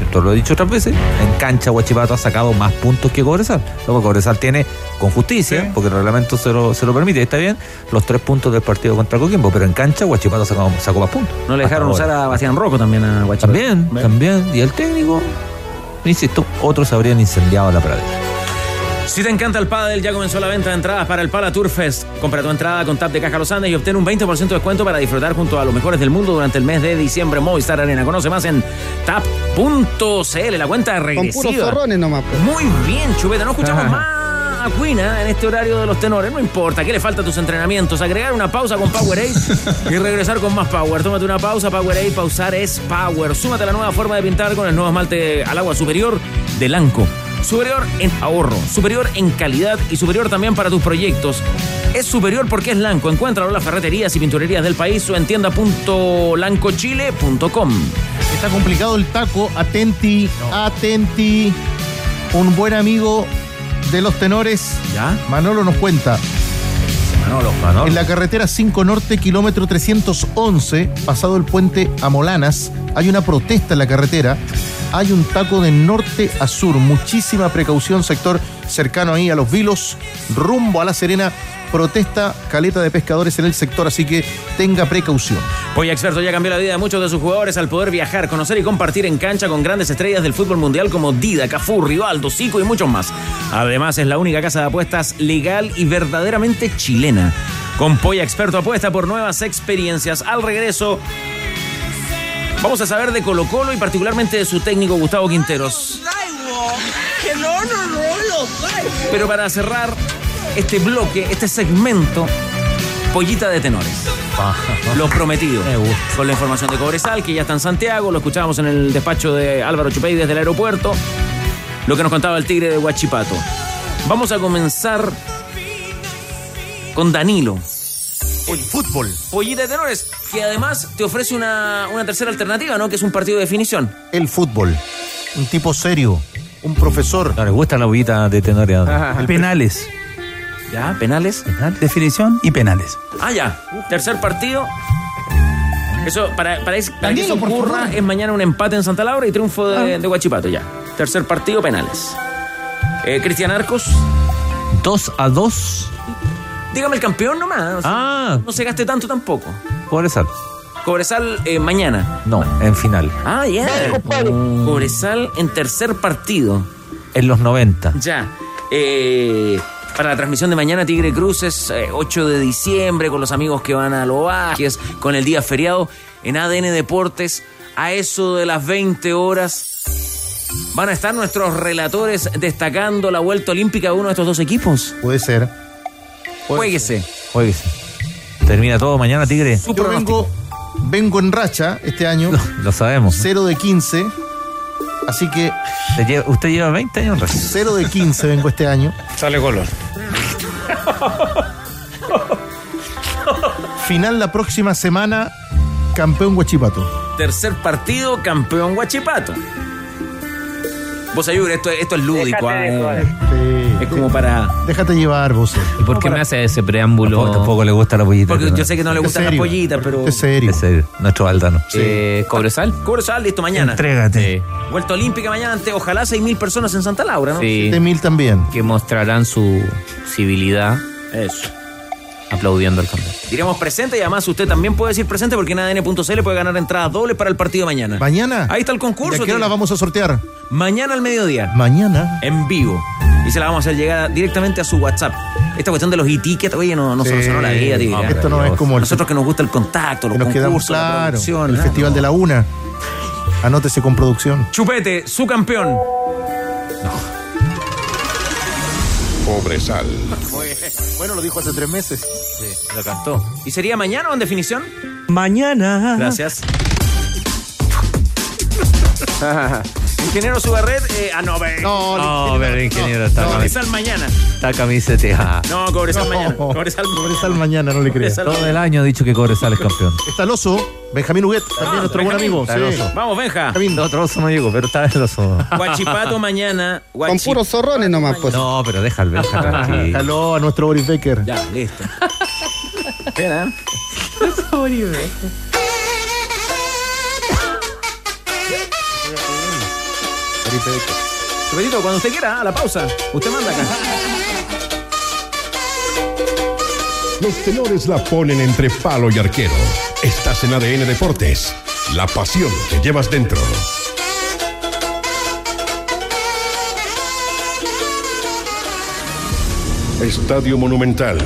esto lo he dicho otras veces, en cancha Guachipato ha sacado más puntos que Cobresal. Luego Cobresal tiene, con justicia, porque el reglamento se lo, se lo permite, está bien, los tres puntos del partido contra Coquimbo, pero en cancha Guachipato sacó, sacó más puntos. No le dejaron usar ahora. a Bastián Rocco también a Guachipato. También, también. Y el técnico, insisto, otros habrían incendiado la pradera. Si te encanta el pádel, ya comenzó la venta de entradas para el Pala Tour Fest. Compra tu entrada con Tap de Caja Los Andes y obtén un 20% de descuento para disfrutar junto a los mejores del mundo durante el mes de diciembre en Movistar Arena. Conoce más en tap.cl, la cuenta Con regresiva. puros zorrones nomás. pues. Muy bien, Chupeta. No escuchamos más a Cuina en este horario de los tenores. No importa, ¿qué le falta a tus entrenamientos? Agregar una pausa con Powerade y regresar con más Power. Tómate una pausa, Powerade. Pausar es Power. Súmate a la nueva forma de pintar con el nuevo esmalte al agua superior de Lanco. Superior en ahorro, superior en calidad y superior también para tus proyectos. Es superior porque es Lanco. Encuéntralo en las ferreterías y pinturerías del país o en tienda.lancochile.com. Está complicado el taco. Atenti, atenti. Un buen amigo de los tenores, Manolo nos cuenta. Manolo, En la carretera 5 Norte, kilómetro 311, pasado el puente a Molanas, hay una protesta en la carretera. Hay un taco de norte a sur. Muchísima precaución, sector cercano ahí a los Vilos, rumbo a La Serena. Protesta caleta de pescadores en el sector, así que tenga precaución. Polla Experto ya cambió la vida de muchos de sus jugadores al poder viajar, conocer y compartir en cancha con grandes estrellas del fútbol mundial como Dida, Cafú, Rivaldo, Zico y muchos más. Además, es la única casa de apuestas legal y verdaderamente chilena. Con Polla Experto apuesta por nuevas experiencias. Al regreso, vamos a saber de Colo Colo y particularmente de su técnico Gustavo Quinteros. Pero para cerrar este bloque, este segmento, pollita de tenores. Lo prometido. Con la información de Cobresal, que ya está en Santiago, lo escuchábamos en el despacho de Álvaro Chupey desde el aeropuerto. Lo que nos contaba el tigre de Huachipato. Vamos a comenzar con Danilo. El fútbol. Pollita de tenores, que además te ofrece una, una tercera alternativa, ¿no? Que es un partido de definición. El fútbol. Un tipo serio. Un profesor. No, les gusta la bollita de tenores. Penales. ¿Ya? ¿Penales? Definición y penales. Ah, ya. Tercer partido. Eso, para, para, que Danilo, por ocurra, es mañana un empate en Santa Laura y triunfo Ah. de, de Huachipato, ya. Tercer partido, penales. Eh, Cristian Arcos. 2 a 2. Dígame el campeón nomás. o sea, Ah. No se gaste tanto tampoco. Cobresal. Cobresal eh, mañana. No, en final. Ah, ya. Cobresal en tercer partido. En los 90. Ya. Eh, para la transmisión de mañana, Tigre Cruces, eh, 8 de diciembre, con los amigos que van a Loajes, con el día feriado en ADN Deportes, a eso de las 20 horas. Van a estar nuestros relatores destacando la vuelta olímpica de uno de estos dos equipos. Puede ser. Jueguese. Jueguese. Termina todo mañana, Tigre. Yo vengo, vengo en racha este año. Lo sabemos. 0 de 15. Así que. Usted lleva 20 años en racha. 0 de 15 vengo este año. Sale color. Final la próxima semana. Campeón Huachipato. Tercer partido, campeón Huachipato. Vos ayuda, esto, esto es lúdico. ah, eh. Es como para. Déjate llevar, vos. ¿Y por qué me hace ese preámbulo? Tampoco, tampoco le gusta la pollita. Porque yo sé que no le gustan las pollitas, pero. Es serio. Es serio. Nuestro Valdano. Eh, ¿Cobresal? Cobresal, listo, mañana. Entrégate. Vuelta olímpica mañana ante ojalá 6.000 personas en Santa Laura, ¿no? Sí. 7000 también. Que mostrarán su civilidad Eso. Aplaudiendo al campeón. Diremos presente y además usted también puede decir presente porque en ADN.cl puede ganar entradas dobles para el partido de mañana. Mañana. Ahí está el concurso. ¿De qué hora la vamos a sortear? Mañana al mediodía. Mañana. En vivo. Y se la vamos a hacer llegar directamente a su WhatsApp. Esta cuestión de los e-tickets, oye, no, no Sí. solucionó la vida, tío. No, esto no es como el- Nosotros que nos gusta el contacto, los Que nos quedamos concursos, la claro. producción, El ¿no? Festival de la Una. Anótese con producción. Chupete, su campeón. Cobresal. Bueno, lo dijo hace tres meses. Sí, lo cantó. ¿Y sería mañana o en definición? Mañana. Gracias. ingeniero Subarret, eh, ah, no, ve. No, No, pero el ingeniero está, Cobresal mañana. está camiseteada. No, Cobresal mañana. Cobresal, Cobresal mañana, no le creas. Todo el año ha dicho que Cobresal es campeón. Está el oso, Benjamín Huguet, también nuestro buen Benjamín. amigo. Está el sí. oso. Vamos, Benja. El otro oso no llegó, pero está el oso. Guachipato mañana. Con Guachi- puros zorrones nomás, pues. No, pero déjalo, déjalo. tranquilo. Déjalo a nuestro Boris Becker. Ya, listo. Espera. Chupetito, cuando usted quiera, a la pausa. Usted manda acá. Los tenores la ponen entre palo y arquero. Estás en ADN Deportes. La pasión que llevas dentro. Estadio Monumental.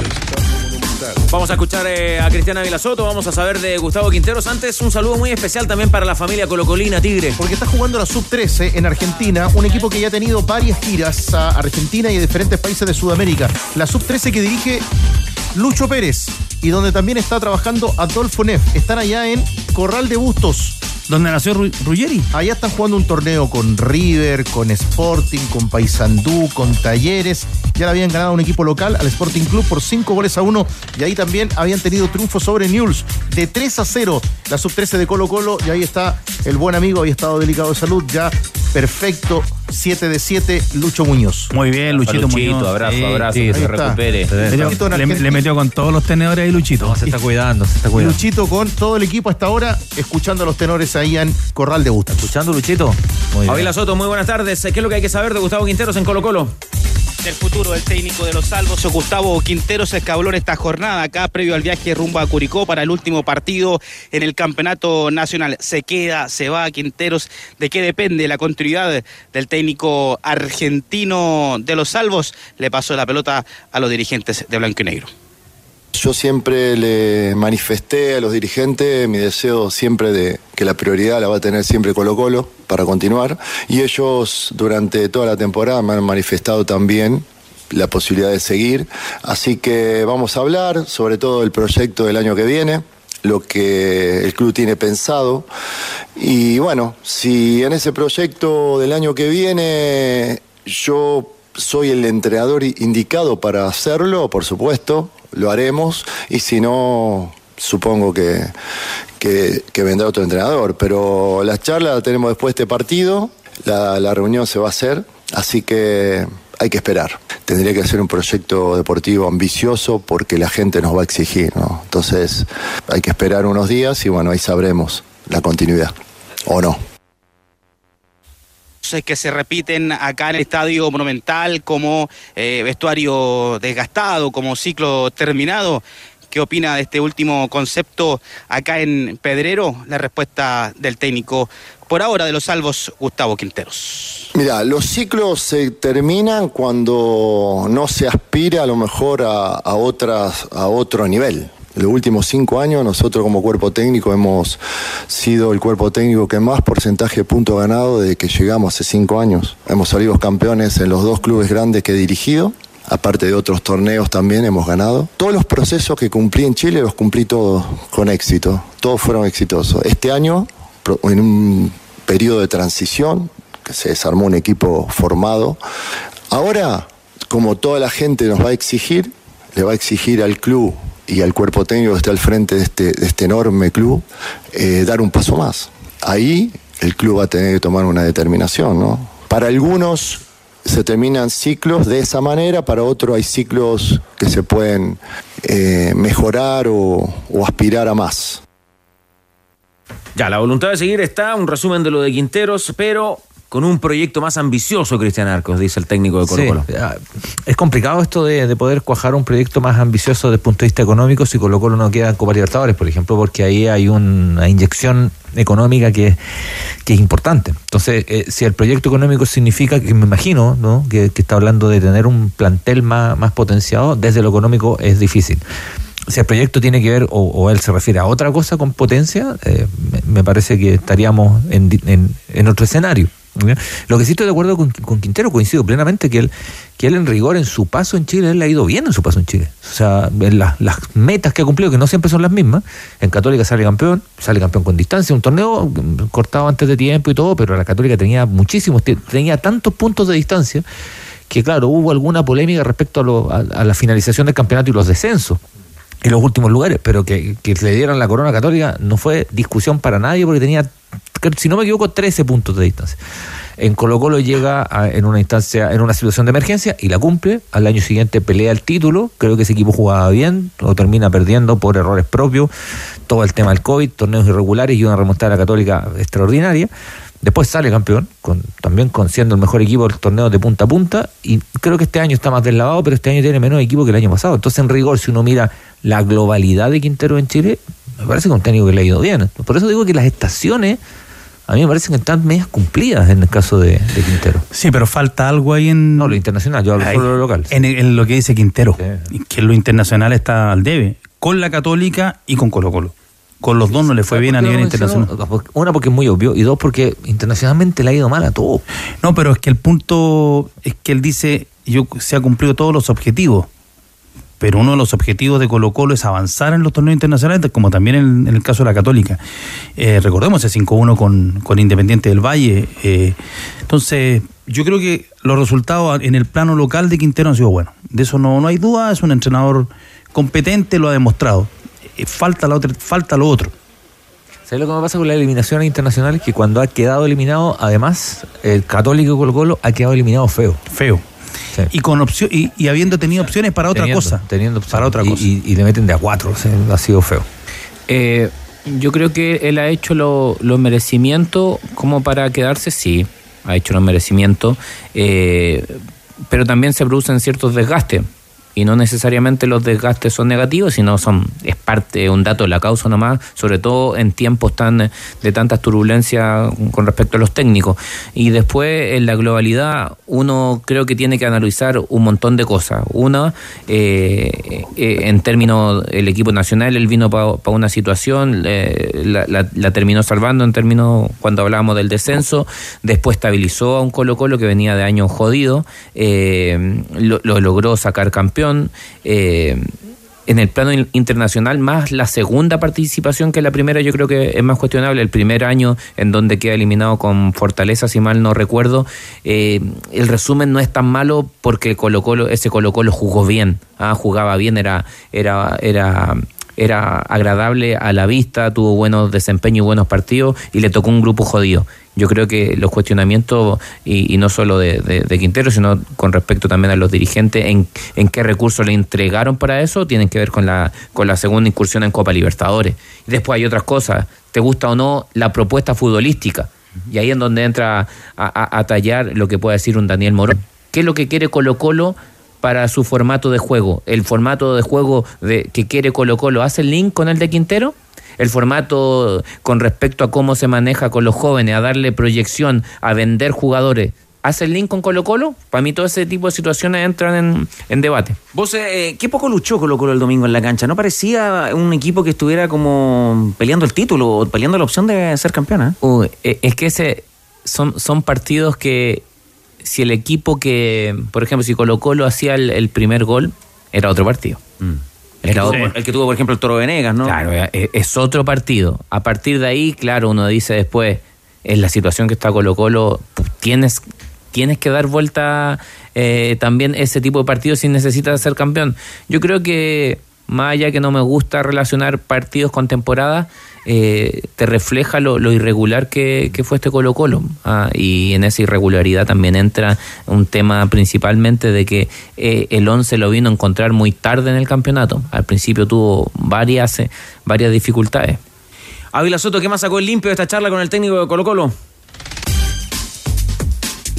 Vamos a escuchar eh, a Cristiana Vilasoto, vamos a saber de Gustavo Quinteros. Antes, un saludo muy especial también para la familia Colocolina Tigre. Porque está jugando la Sub-13 en Argentina, un equipo que ya ha tenido varias giras a Argentina y a diferentes países de Sudamérica. La Sub-13 que dirige Lucho Pérez y donde también está trabajando Adolfo Neff. Están allá en Corral de Bustos. ¿Dónde nació Ru- Ruggeri? Allá están jugando un torneo con River, con Sporting, con Paysandú, con Talleres. Ya le habían ganado a un equipo local, al Sporting Club, por 5 goles a 1. Y ahí también habían tenido triunfo sobre Newell's de 3 a 0. La sub-13 de Colo Colo. Y ahí está el buen amigo, había estado delicado de salud. Ya perfecto, 7 de 7, Lucho Muñoz. Muy bien, Luchito, Luchito, Muñoz. abrazo, Sí, abrazo, sí, que se recupere. Le, le- metió con todos los tenedores ahí, Luchito. No, se está cuidando, se está cuidando. Luchito con todo el equipo hasta ahora, escuchando a los tenores ahí en Corral de Bustos. ¿Escuchando, Luchito? Muy bien. Avila Soto, muy buenas tardes. ¿Qué es lo que hay que saber de Gustavo Quinteros en Colo Colo? Del futuro del técnico de los salvos, Gustavo Quintero se escabló en esta jornada acá previo al viaje rumbo a Curicó para el último partido en el campeonato nacional. Se queda, se va Quinteros. ¿De qué depende la continuidad del técnico argentino de los salvos? Le pasó la pelota a los dirigentes de Blanco y Negro. Yo siempre le manifesté a los dirigentes mi deseo siempre de que la prioridad la va a tener siempre Colo Colo para continuar y ellos durante toda la temporada me han manifestado también la posibilidad de seguir. Así que vamos a hablar sobre todo del proyecto del año que viene lo que el club tiene pensado y bueno, si en ese proyecto del año que viene yo soy el entrenador indicado para hacerlo, por supuesto, lo haremos y si no, supongo que, que, vendrá otro entrenador. Pero las charlas las tenemos después de este partido, la, la reunión se va a hacer, así que hay que esperar. Tendría que ser un proyecto deportivo ambicioso porque la gente nos va a exigir, ¿no? Entonces hay que esperar unos días y bueno, ahí sabremos la continuidad o no. Que se repiten acá en el Estadio Monumental como eh, vestuario desgastado, como ciclo terminado. ¿Qué opina de este último concepto acá en Pedrero? La respuesta del técnico por ahora de los salvos, Gustavo Quinteros. Mira, los ciclos se terminan cuando no se aspira a lo mejor a, a otras, a otro nivel. Los últimos cinco años nosotros como cuerpo técnico hemos sido el cuerpo técnico que más porcentaje de puntos ganado desde que llegamos hace cinco años. Hemos salido campeones en los dos clubes grandes que he dirigido. Aparte de otros torneos también hemos ganado. Todos los procesos que cumplí en Chile los cumplí todos con éxito. Todos fueron exitosos. Este año, en un periodo de transición, que se desarmó un equipo formado. Ahora, como toda la gente nos va a exigir, le va a exigir al club y al cuerpo técnico que está al frente de este, de este enorme club, eh, dar un paso más. Ahí el club va a tener que tomar una determinación, ¿no? Para algunos se terminan ciclos de esa manera, para otros hay ciclos que se pueden eh, mejorar o, o aspirar a más. Ya, la voluntad de seguir está, un resumen de lo de Quinteros, pero con un proyecto más ambicioso, Cristian Arcos, dice el técnico de Colo Colo. ah, es complicado esto de, de poder cuajar un proyecto más ambicioso desde el punto de vista económico si Colo Colo no queda en Copa Libertadores, por ejemplo, porque ahí hay una inyección económica que, que es importante. Entonces, eh, si el proyecto económico significa, que me imagino, ¿no? que, que está hablando de tener un plantel más, más potenciado, desde lo económico es difícil. Si el proyecto tiene que ver, o, o él se refiere a otra cosa con potencia, eh, me, me parece que estaríamos en, en otro escenario. Lo que sí estoy de acuerdo con, Quintero, coincido plenamente que él, que él en rigor en su paso en Chile, él ha ido bien en su paso en Chile. O sea, las metas que ha cumplido, que no siempre son las mismas, en Católica sale campeón, sale campeón con distancia, un torneo cortado antes de tiempo y todo, pero la Católica tenía muchísimos, tenía tantos puntos de distancia que claro, hubo alguna polémica respecto a, lo- a- la finalización del campeonato y los descensos en los últimos lugares, pero que, que le dieran la corona católica no fue discusión para nadie porque tenía, si no me equivoco, 13 puntos de distancia. En Colo Colo llega a- en una instancia, en una situación de emergencia y la cumple. Al año siguiente pelea el título. Creo que ese equipo jugaba bien, lo termina perdiendo por errores propios. Todo el tema del COVID, torneos irregulares y una remontada católica extraordinaria. Después sale campeón, con, también con siendo el mejor equipo del torneo de punta a punta. Y creo que este año está más deslavado, pero este año tiene menos equipo que el año pasado. Entonces, en rigor, si uno mira la globalidad de Quintero en Chile, me parece que un técnico que le ha ido bien. Por eso digo que las estaciones a mí me parecen que están medias cumplidas en el caso de, de Quintero. Sí, pero falta algo ahí en. No, lo internacional, yo hablo solo de lo local. En, en lo que dice Quintero, que lo internacional está al debe, con la Católica y con Colo Colo. Con los dos no le fue bien a ¿Por qué nivel internacional. Una, porque es muy obvio, y dos, porque internacionalmente le ha ido mal a todo. No, pero es que el punto es que él dice, yo se ha cumplido todos los objetivos. Pero uno de los objetivos de Colo Colo es avanzar en los torneos internacionales, como también en, en el caso de la Católica. Eh, recordemos ese 5-1 con, con Independiente del Valle. eh, entonces, yo creo que los resultados en el plano local de Quintero han sido buenos. De eso no, no hay duda, es un entrenador competente, lo ha demostrado. Eh, falta, la otra, falta lo otro. ¿Sabes lo que me pasa con las eliminaciones internacionales? Que cuando ha quedado eliminado, además, el Católico Colo Colo ha quedado eliminado feo. Feo. Y con opción y, y habiendo tenido opciones para otra Teniendo- cosa. Teniendo Para otra y- cosa. Y, y le meten de a cuatro, o sea, ha sido feo. Eh, yo creo que él ha hecho lo- los merecimientos como para quedarse, sí, ha hecho los merecimientos, eh, pero también se producen ciertos desgastes. Y no necesariamente los desgastes son negativos, sino son es parte, un dato de la causa nomás, sobre todo en tiempos tan de tantas turbulencias con respecto a los técnicos. Y después, en la globalidad, uno creo que tiene que analizar un montón de cosas. Una, eh, eh, en términos, el equipo nacional, él vino para una situación, eh, la, terminó salvando en términos cuando hablábamos del descenso, después estabilizó a un Colo Colo que venía de años jodido, eh, lo logró sacar campeón. Eh, en el plano in- internacional, más la segunda participación que la primera, yo creo que es más cuestionable. El primer año en donde queda eliminado con Fortaleza, si mal no recuerdo, eh, el resumen no es tan malo porque Colo -Colo, ese Colo Colo jugó bien, ah, jugaba bien, era, era, era, era agradable a la vista, tuvo buenos desempeños y buenos partidos y le tocó un grupo jodido. Yo creo que los cuestionamientos, y, no solo de, Quintero, sino con respecto también a los dirigentes, en, qué recursos le entregaron para eso, tienen que ver con la, con la segunda incursión en Copa Libertadores. Y después hay otras cosas, te gusta o no la propuesta futbolística. Y ahí es donde entra a, a- a tallar lo que puede decir un Daniel Morón. ¿Qué es lo que quiere Colo Colo para su formato de juego? ¿El formato de juego de, que quiere Colo Colo hace el link con el de Quintero? el formato con respecto a cómo se maneja con los jóvenes, a darle proyección, a vender jugadores, ¿hace el link con Colo Colo? Para mí todo ese tipo de situaciones entran en, en debate. Vos, eh, qué poco luchó Colo Colo el domingo en la cancha. ¿No parecía un equipo que estuviera como peleando el título o peleando la opción de ser campeona? Uy, eh, es que ese son, son partidos que si el equipo que, por ejemplo, si Colo Colo hacía el, el primer gol, era otro partido. El, que tuvo, el que tuvo, por ejemplo, el Toro Venegas, ¿no? Claro, es, es otro partido. A partir de ahí, claro, uno dice después, en la situación que está Colo Colo, tienes, tienes que dar vuelta eh, también ese tipo de partidos si necesitas ser campeón. Yo creo que, más allá que no me gusta relacionar partidos con temporada, eh, te refleja lo, irregular que, que fue este Colo Colo. Ah, y en esa irregularidad también entra un tema principalmente de que eh, el 11 lo vino a encontrar muy tarde en el campeonato. Al principio tuvo varias, eh, varias dificultades. Ávila Soto, ¿qué más sacó el limpio de esta charla con el técnico de Colo Colo?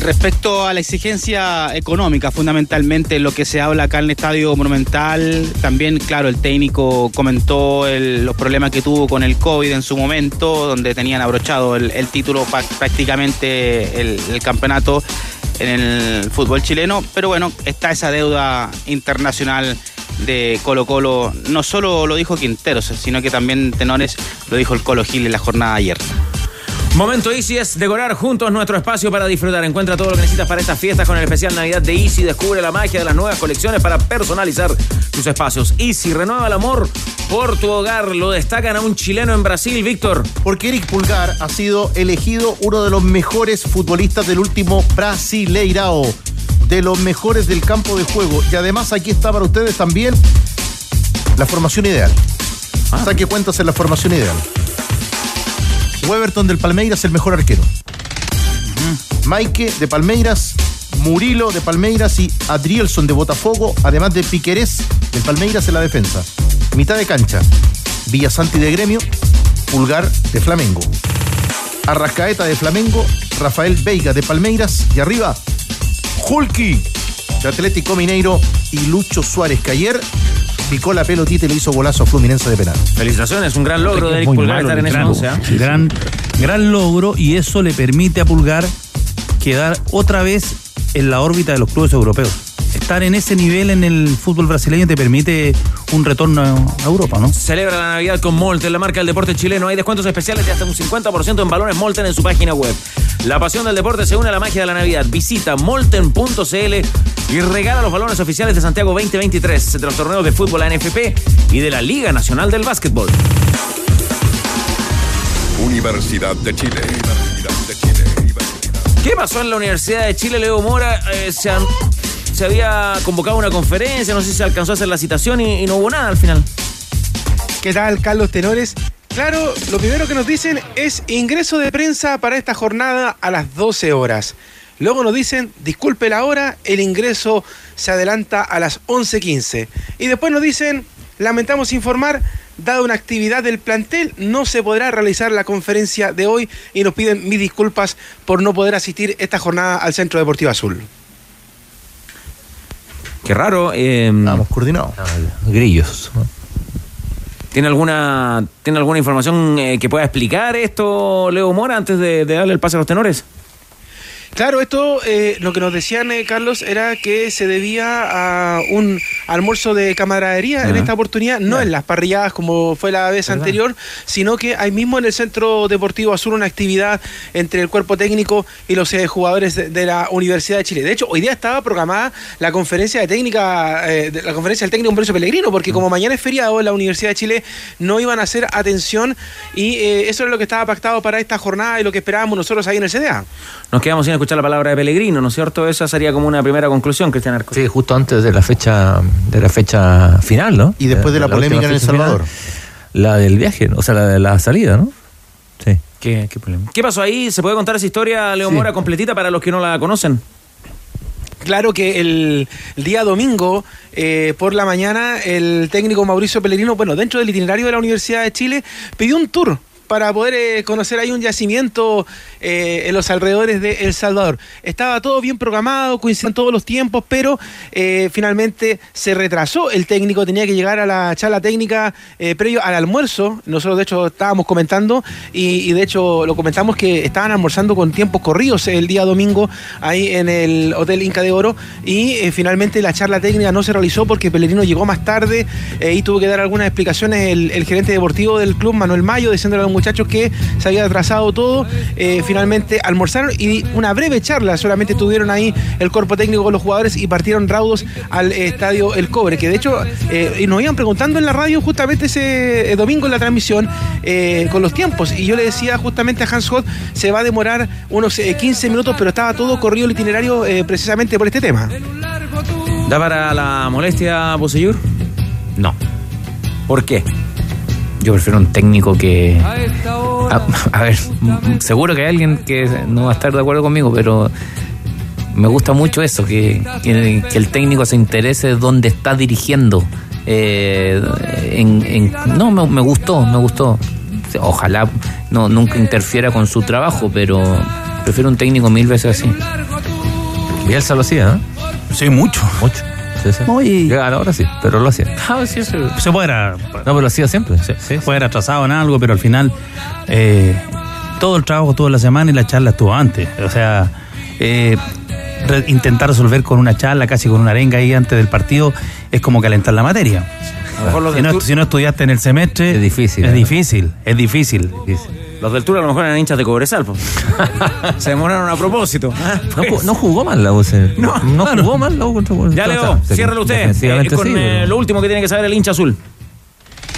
Respecto a la exigencia económica, fundamentalmente lo que se habla acá en el Estadio Monumental, también, claro, el técnico comentó los problemas que tuvo con el COVID en su momento, donde tenían abrochado el, título prácticamente el, el campeonato en el fútbol chileno, pero bueno, está esa deuda internacional de Colo Colo, no solo lo dijo Quinteros, sino que también Tenores lo dijo el Colo Gil en la jornada de ayer. Momento Easy es decorar juntos nuestro espacio para disfrutar. Encuentra todo lo que necesitas para estas fiestas con el especial Navidad de Easy. Descubre la magia de las nuevas colecciones para personalizar tus espacios. Easy renueva el amor por tu hogar. Lo destacan a un chileno en Brasil, Víctor. Porque Eric Pulgar ha sido elegido uno de los mejores futbolistas del último Brasileirao. De los mejores del campo de juego. Y además aquí está para ustedes también la formación ideal. Saque cuentas en la formación ideal. Weberton del Palmeiras, el mejor arquero. Maike de Palmeiras, Murilo de Palmeiras y Adrielson de Botafogo, además de Piquerés del Palmeiras en la defensa. Mitad de cancha, Villasanti de Gremio, Pulgar de Flamengo. Arrascaeta de Flamengo, Rafael Veiga de Palmeiras y arriba, Hulky de Atlético Mineiro y Lucho Suárez, que ayer picó la pelotita y le hizo golazo a Fluminense de penal. Felicitaciones, un gran logro de Eric Pulgar estar en ese gran, once, ¿ah? gran, gran logro y eso le permite a Pulgar quedar otra vez en la órbita de los clubes europeos. Estar en ese nivel en el fútbol brasileño te permite un retorno a Europa, ¿no? Celebra la Navidad con Molten, la marca del deporte chileno. Hay descuentos especiales de hasta un 50% en balones Molten en su página web. La pasión del deporte se une a la magia de la Navidad. Visita molten.cl y regala los balones oficiales de Santiago 2023 entre los torneos de fútbol ANFP y de la Liga Nacional del Básquetbol. Universidad de Chile. De. ¿Qué pasó en la Universidad de Chile, Leo Mora? Eh, se, han- se había convocado una conferencia, no sé si se alcanzó a hacer la citación y, no hubo nada al final. ¿Qué tal, Carlos Tenores? Claro, lo primero que nos dicen es ingreso de prensa para esta jornada a las 12 horas. Luego nos dicen, disculpe la hora, el ingreso se adelanta a las 11.15. Y después nos dicen, lamentamos informar, dada una actividad del plantel, no se podrá realizar la conferencia de hoy y nos piden mis disculpas por no poder asistir esta jornada al Centro Deportivo Azul. Qué raro. eh, Vamos coordinados. Grillos. ¿Tiene alguna, ¿tiene alguna información eh, que pueda explicar esto, Leo Mora, antes de, de darle el pase a los tenores? Claro, esto eh, lo que nos decían, eh, Carlos, era que se debía a un almuerzo de camaradería en esta oportunidad, no en las parrilladas como fue la vez ¿Verdad? anterior, sino que hay mismo en el Centro Deportivo Azul una actividad entre el cuerpo técnico y los eh, jugadores de, de la Universidad de Chile. De hecho, hoy día estaba programada la conferencia de técnica, eh, de- la conferencia del técnico Humberto Pellegrino, porque como mañana es feriado en la Universidad de Chile, no iban a hacer atención y eso era lo que estaba pactado para esta jornada y lo que esperábamos nosotros ahí en el CDA. Nos quedamos sin escuchar la palabra de Pellegrino, ¿no es cierto? Esa sería como una primera conclusión, Cristian Arcos. Sí, justo antes de la fecha de la fecha final, ¿no? Y después de la polémica en El final, Salvador. la del viaje, o sea, la de la salida, ¿no? Sí. ¿Qué, qué problema? ¿Qué pasó ahí? ¿Se puede contar esa historia, Leo Sí. Mora, completita para los que no la conocen? Claro que el, el día domingo, eh, por la mañana, el técnico Mauricio Pellegrino, bueno, dentro del itinerario de la Universidad de Chile, pidió un tour para poder eh, conocer ahí un yacimiento eh, en los alrededores de El Salvador. Estaba todo bien programado, coincidían todos los tiempos, pero eh, finalmente se retrasó. El técnico tenía que llegar a la charla técnica previo al almuerzo. Nosotros, de hecho, estábamos comentando y, de hecho, lo comentamos que estaban almorzando con tiempos corridos el día domingo ahí en el Hotel Inca de Oro y finalmente la charla técnica no se realizó porque Pellerino llegó más tarde y tuvo que dar algunas explicaciones el, el gerente deportivo del club, Manuel Mayo, diciéndole a los muchachos que se había atrasado todo. Eh, finalmente almorzaron y una breve charla solamente tuvieron ahí el cuerpo técnico con los jugadores y partieron raudos al eh, estadio El Cobre, que de hecho eh, nos iban preguntando en la radio justamente ese domingo en la transmisión con los tiempos y yo le decía justamente a Hans Hoth se va a demorar unos eh, 15 minutos pero estaba todo corrido el itinerario precisamente por este tema. ¿Da para la molestia, Bosellur? No. ¿Por qué? Yo prefiero un técnico que. A, a ver, seguro que hay alguien que no va a estar de acuerdo conmigo, pero me gusta mucho eso, que, que- que el técnico se interese de dónde está dirigiendo. Eh, en- en- no, me, me gustó, me gustó. Ojalá no nunca interfiera con su trabajo, pero prefiero un técnico mil veces así. Bielsa lo hacía, ¿eh? Sí, mucho. Mucho. Sí, sí. Oye. Ya, ahora sí, pero lo hacía. Ah, sí, sí. Se puede No, pero lo hacía siempre. Sí, sí. puede atrasado en algo, pero al final eh, todo el trabajo toda la semana y la charla estuvo antes. O sea, eh, re- intentar resolver con una charla, casi con una arenga ahí antes del partido, es como calentar la materia. Si no, si no estudiaste en el semestre, Es difícil, Es ¿eh? difícil, es difícil. Los del Tour a lo mejor eran hinchas de Cobresal. po. Se demoraron a propósito. Ah, No, pues. ju- no jugó mal la U. se- No, jugó mal la U contra Ya Leo, ciérralo usted. eh, con eh, lo último que tiene que saber el hincha azul.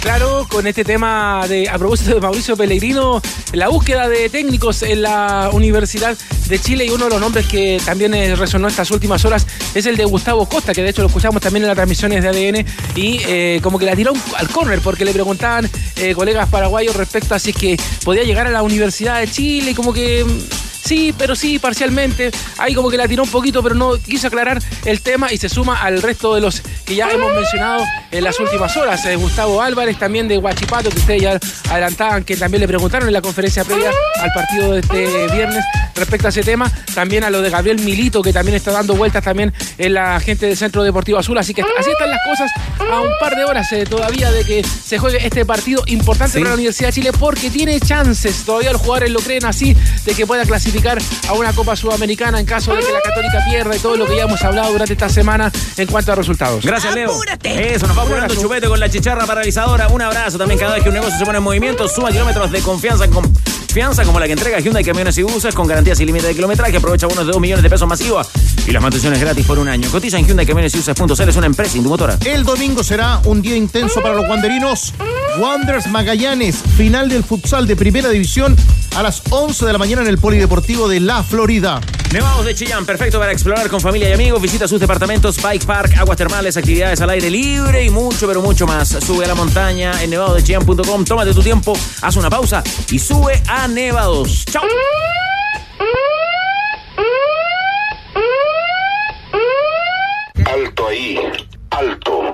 Claro, con este tema de a propósito de Mauricio Pellegrino, la búsqueda de técnicos en la Universidad de Chile y uno de los nombres que también eh, resonó estas últimas horas es el de Gustavo Costa, que de hecho lo escuchamos también en las transmisiones de ADN y eh, como que la tiró al córner porque le preguntaban eh, colegas paraguayos respecto a si es que podía llegar a la Universidad de Chile y como que mm, sí, pero sí, parcialmente. Ahí como que la tiró un poquito, pero no quiso aclarar el tema y se suma al resto de los que ya hemos mencionado en las últimas horas. Eh, Gustavo Álvarez, también de Huachipato, que ustedes ya adelantaban, que también le preguntaron en la conferencia previa al partido de este viernes respecto a ese tema. También a lo de Gabriel Milito, que también está dando vueltas también en la gente del Centro Deportivo Azul. Así que así están las cosas a un par de horas eh, todavía de que se juegue este partido importante para la Universidad de Chile porque tiene chances, todavía los jugadores lo creen así, de que pueda clasificar a una Copa Sudamericana en caso de que la Católica pierda y todo lo que ya hemos hablado durante esta semana en cuanto a resultados. Gracias, Leo. Eso, nos va apurando Chupete con la chicharra paralizadora. Un abrazo también cada vez que un negocio se pone en movimiento. Suma kilómetros de confianza en confianza como la que entrega Hyundai Camiones y Buses con garantías sin límite de kilometraje. Aprovecha bonos de 2 millones de pesos masiva y las mantenciones gratis por un año. Cotiza en Hyundai Camiones y Buses.cl. Es una empresa indumotora. El domingo será un día intenso para los wanderinos. Wanderers Magallanes, final del futsal de primera división a las 11 de la mañana en el Polideportivo de La Florida. Nevados de Chillán, perfecto para explorar con familia y amigos. Visita sus departamentos, bike park, aguas termales, actividades al aire libre y mucho, pero mucho más. Sube a la montaña en nevadosdechillán.com. Tómate tu tiempo, haz una pausa y sube a Nevados. ¡Chao! Alto ahí, alto.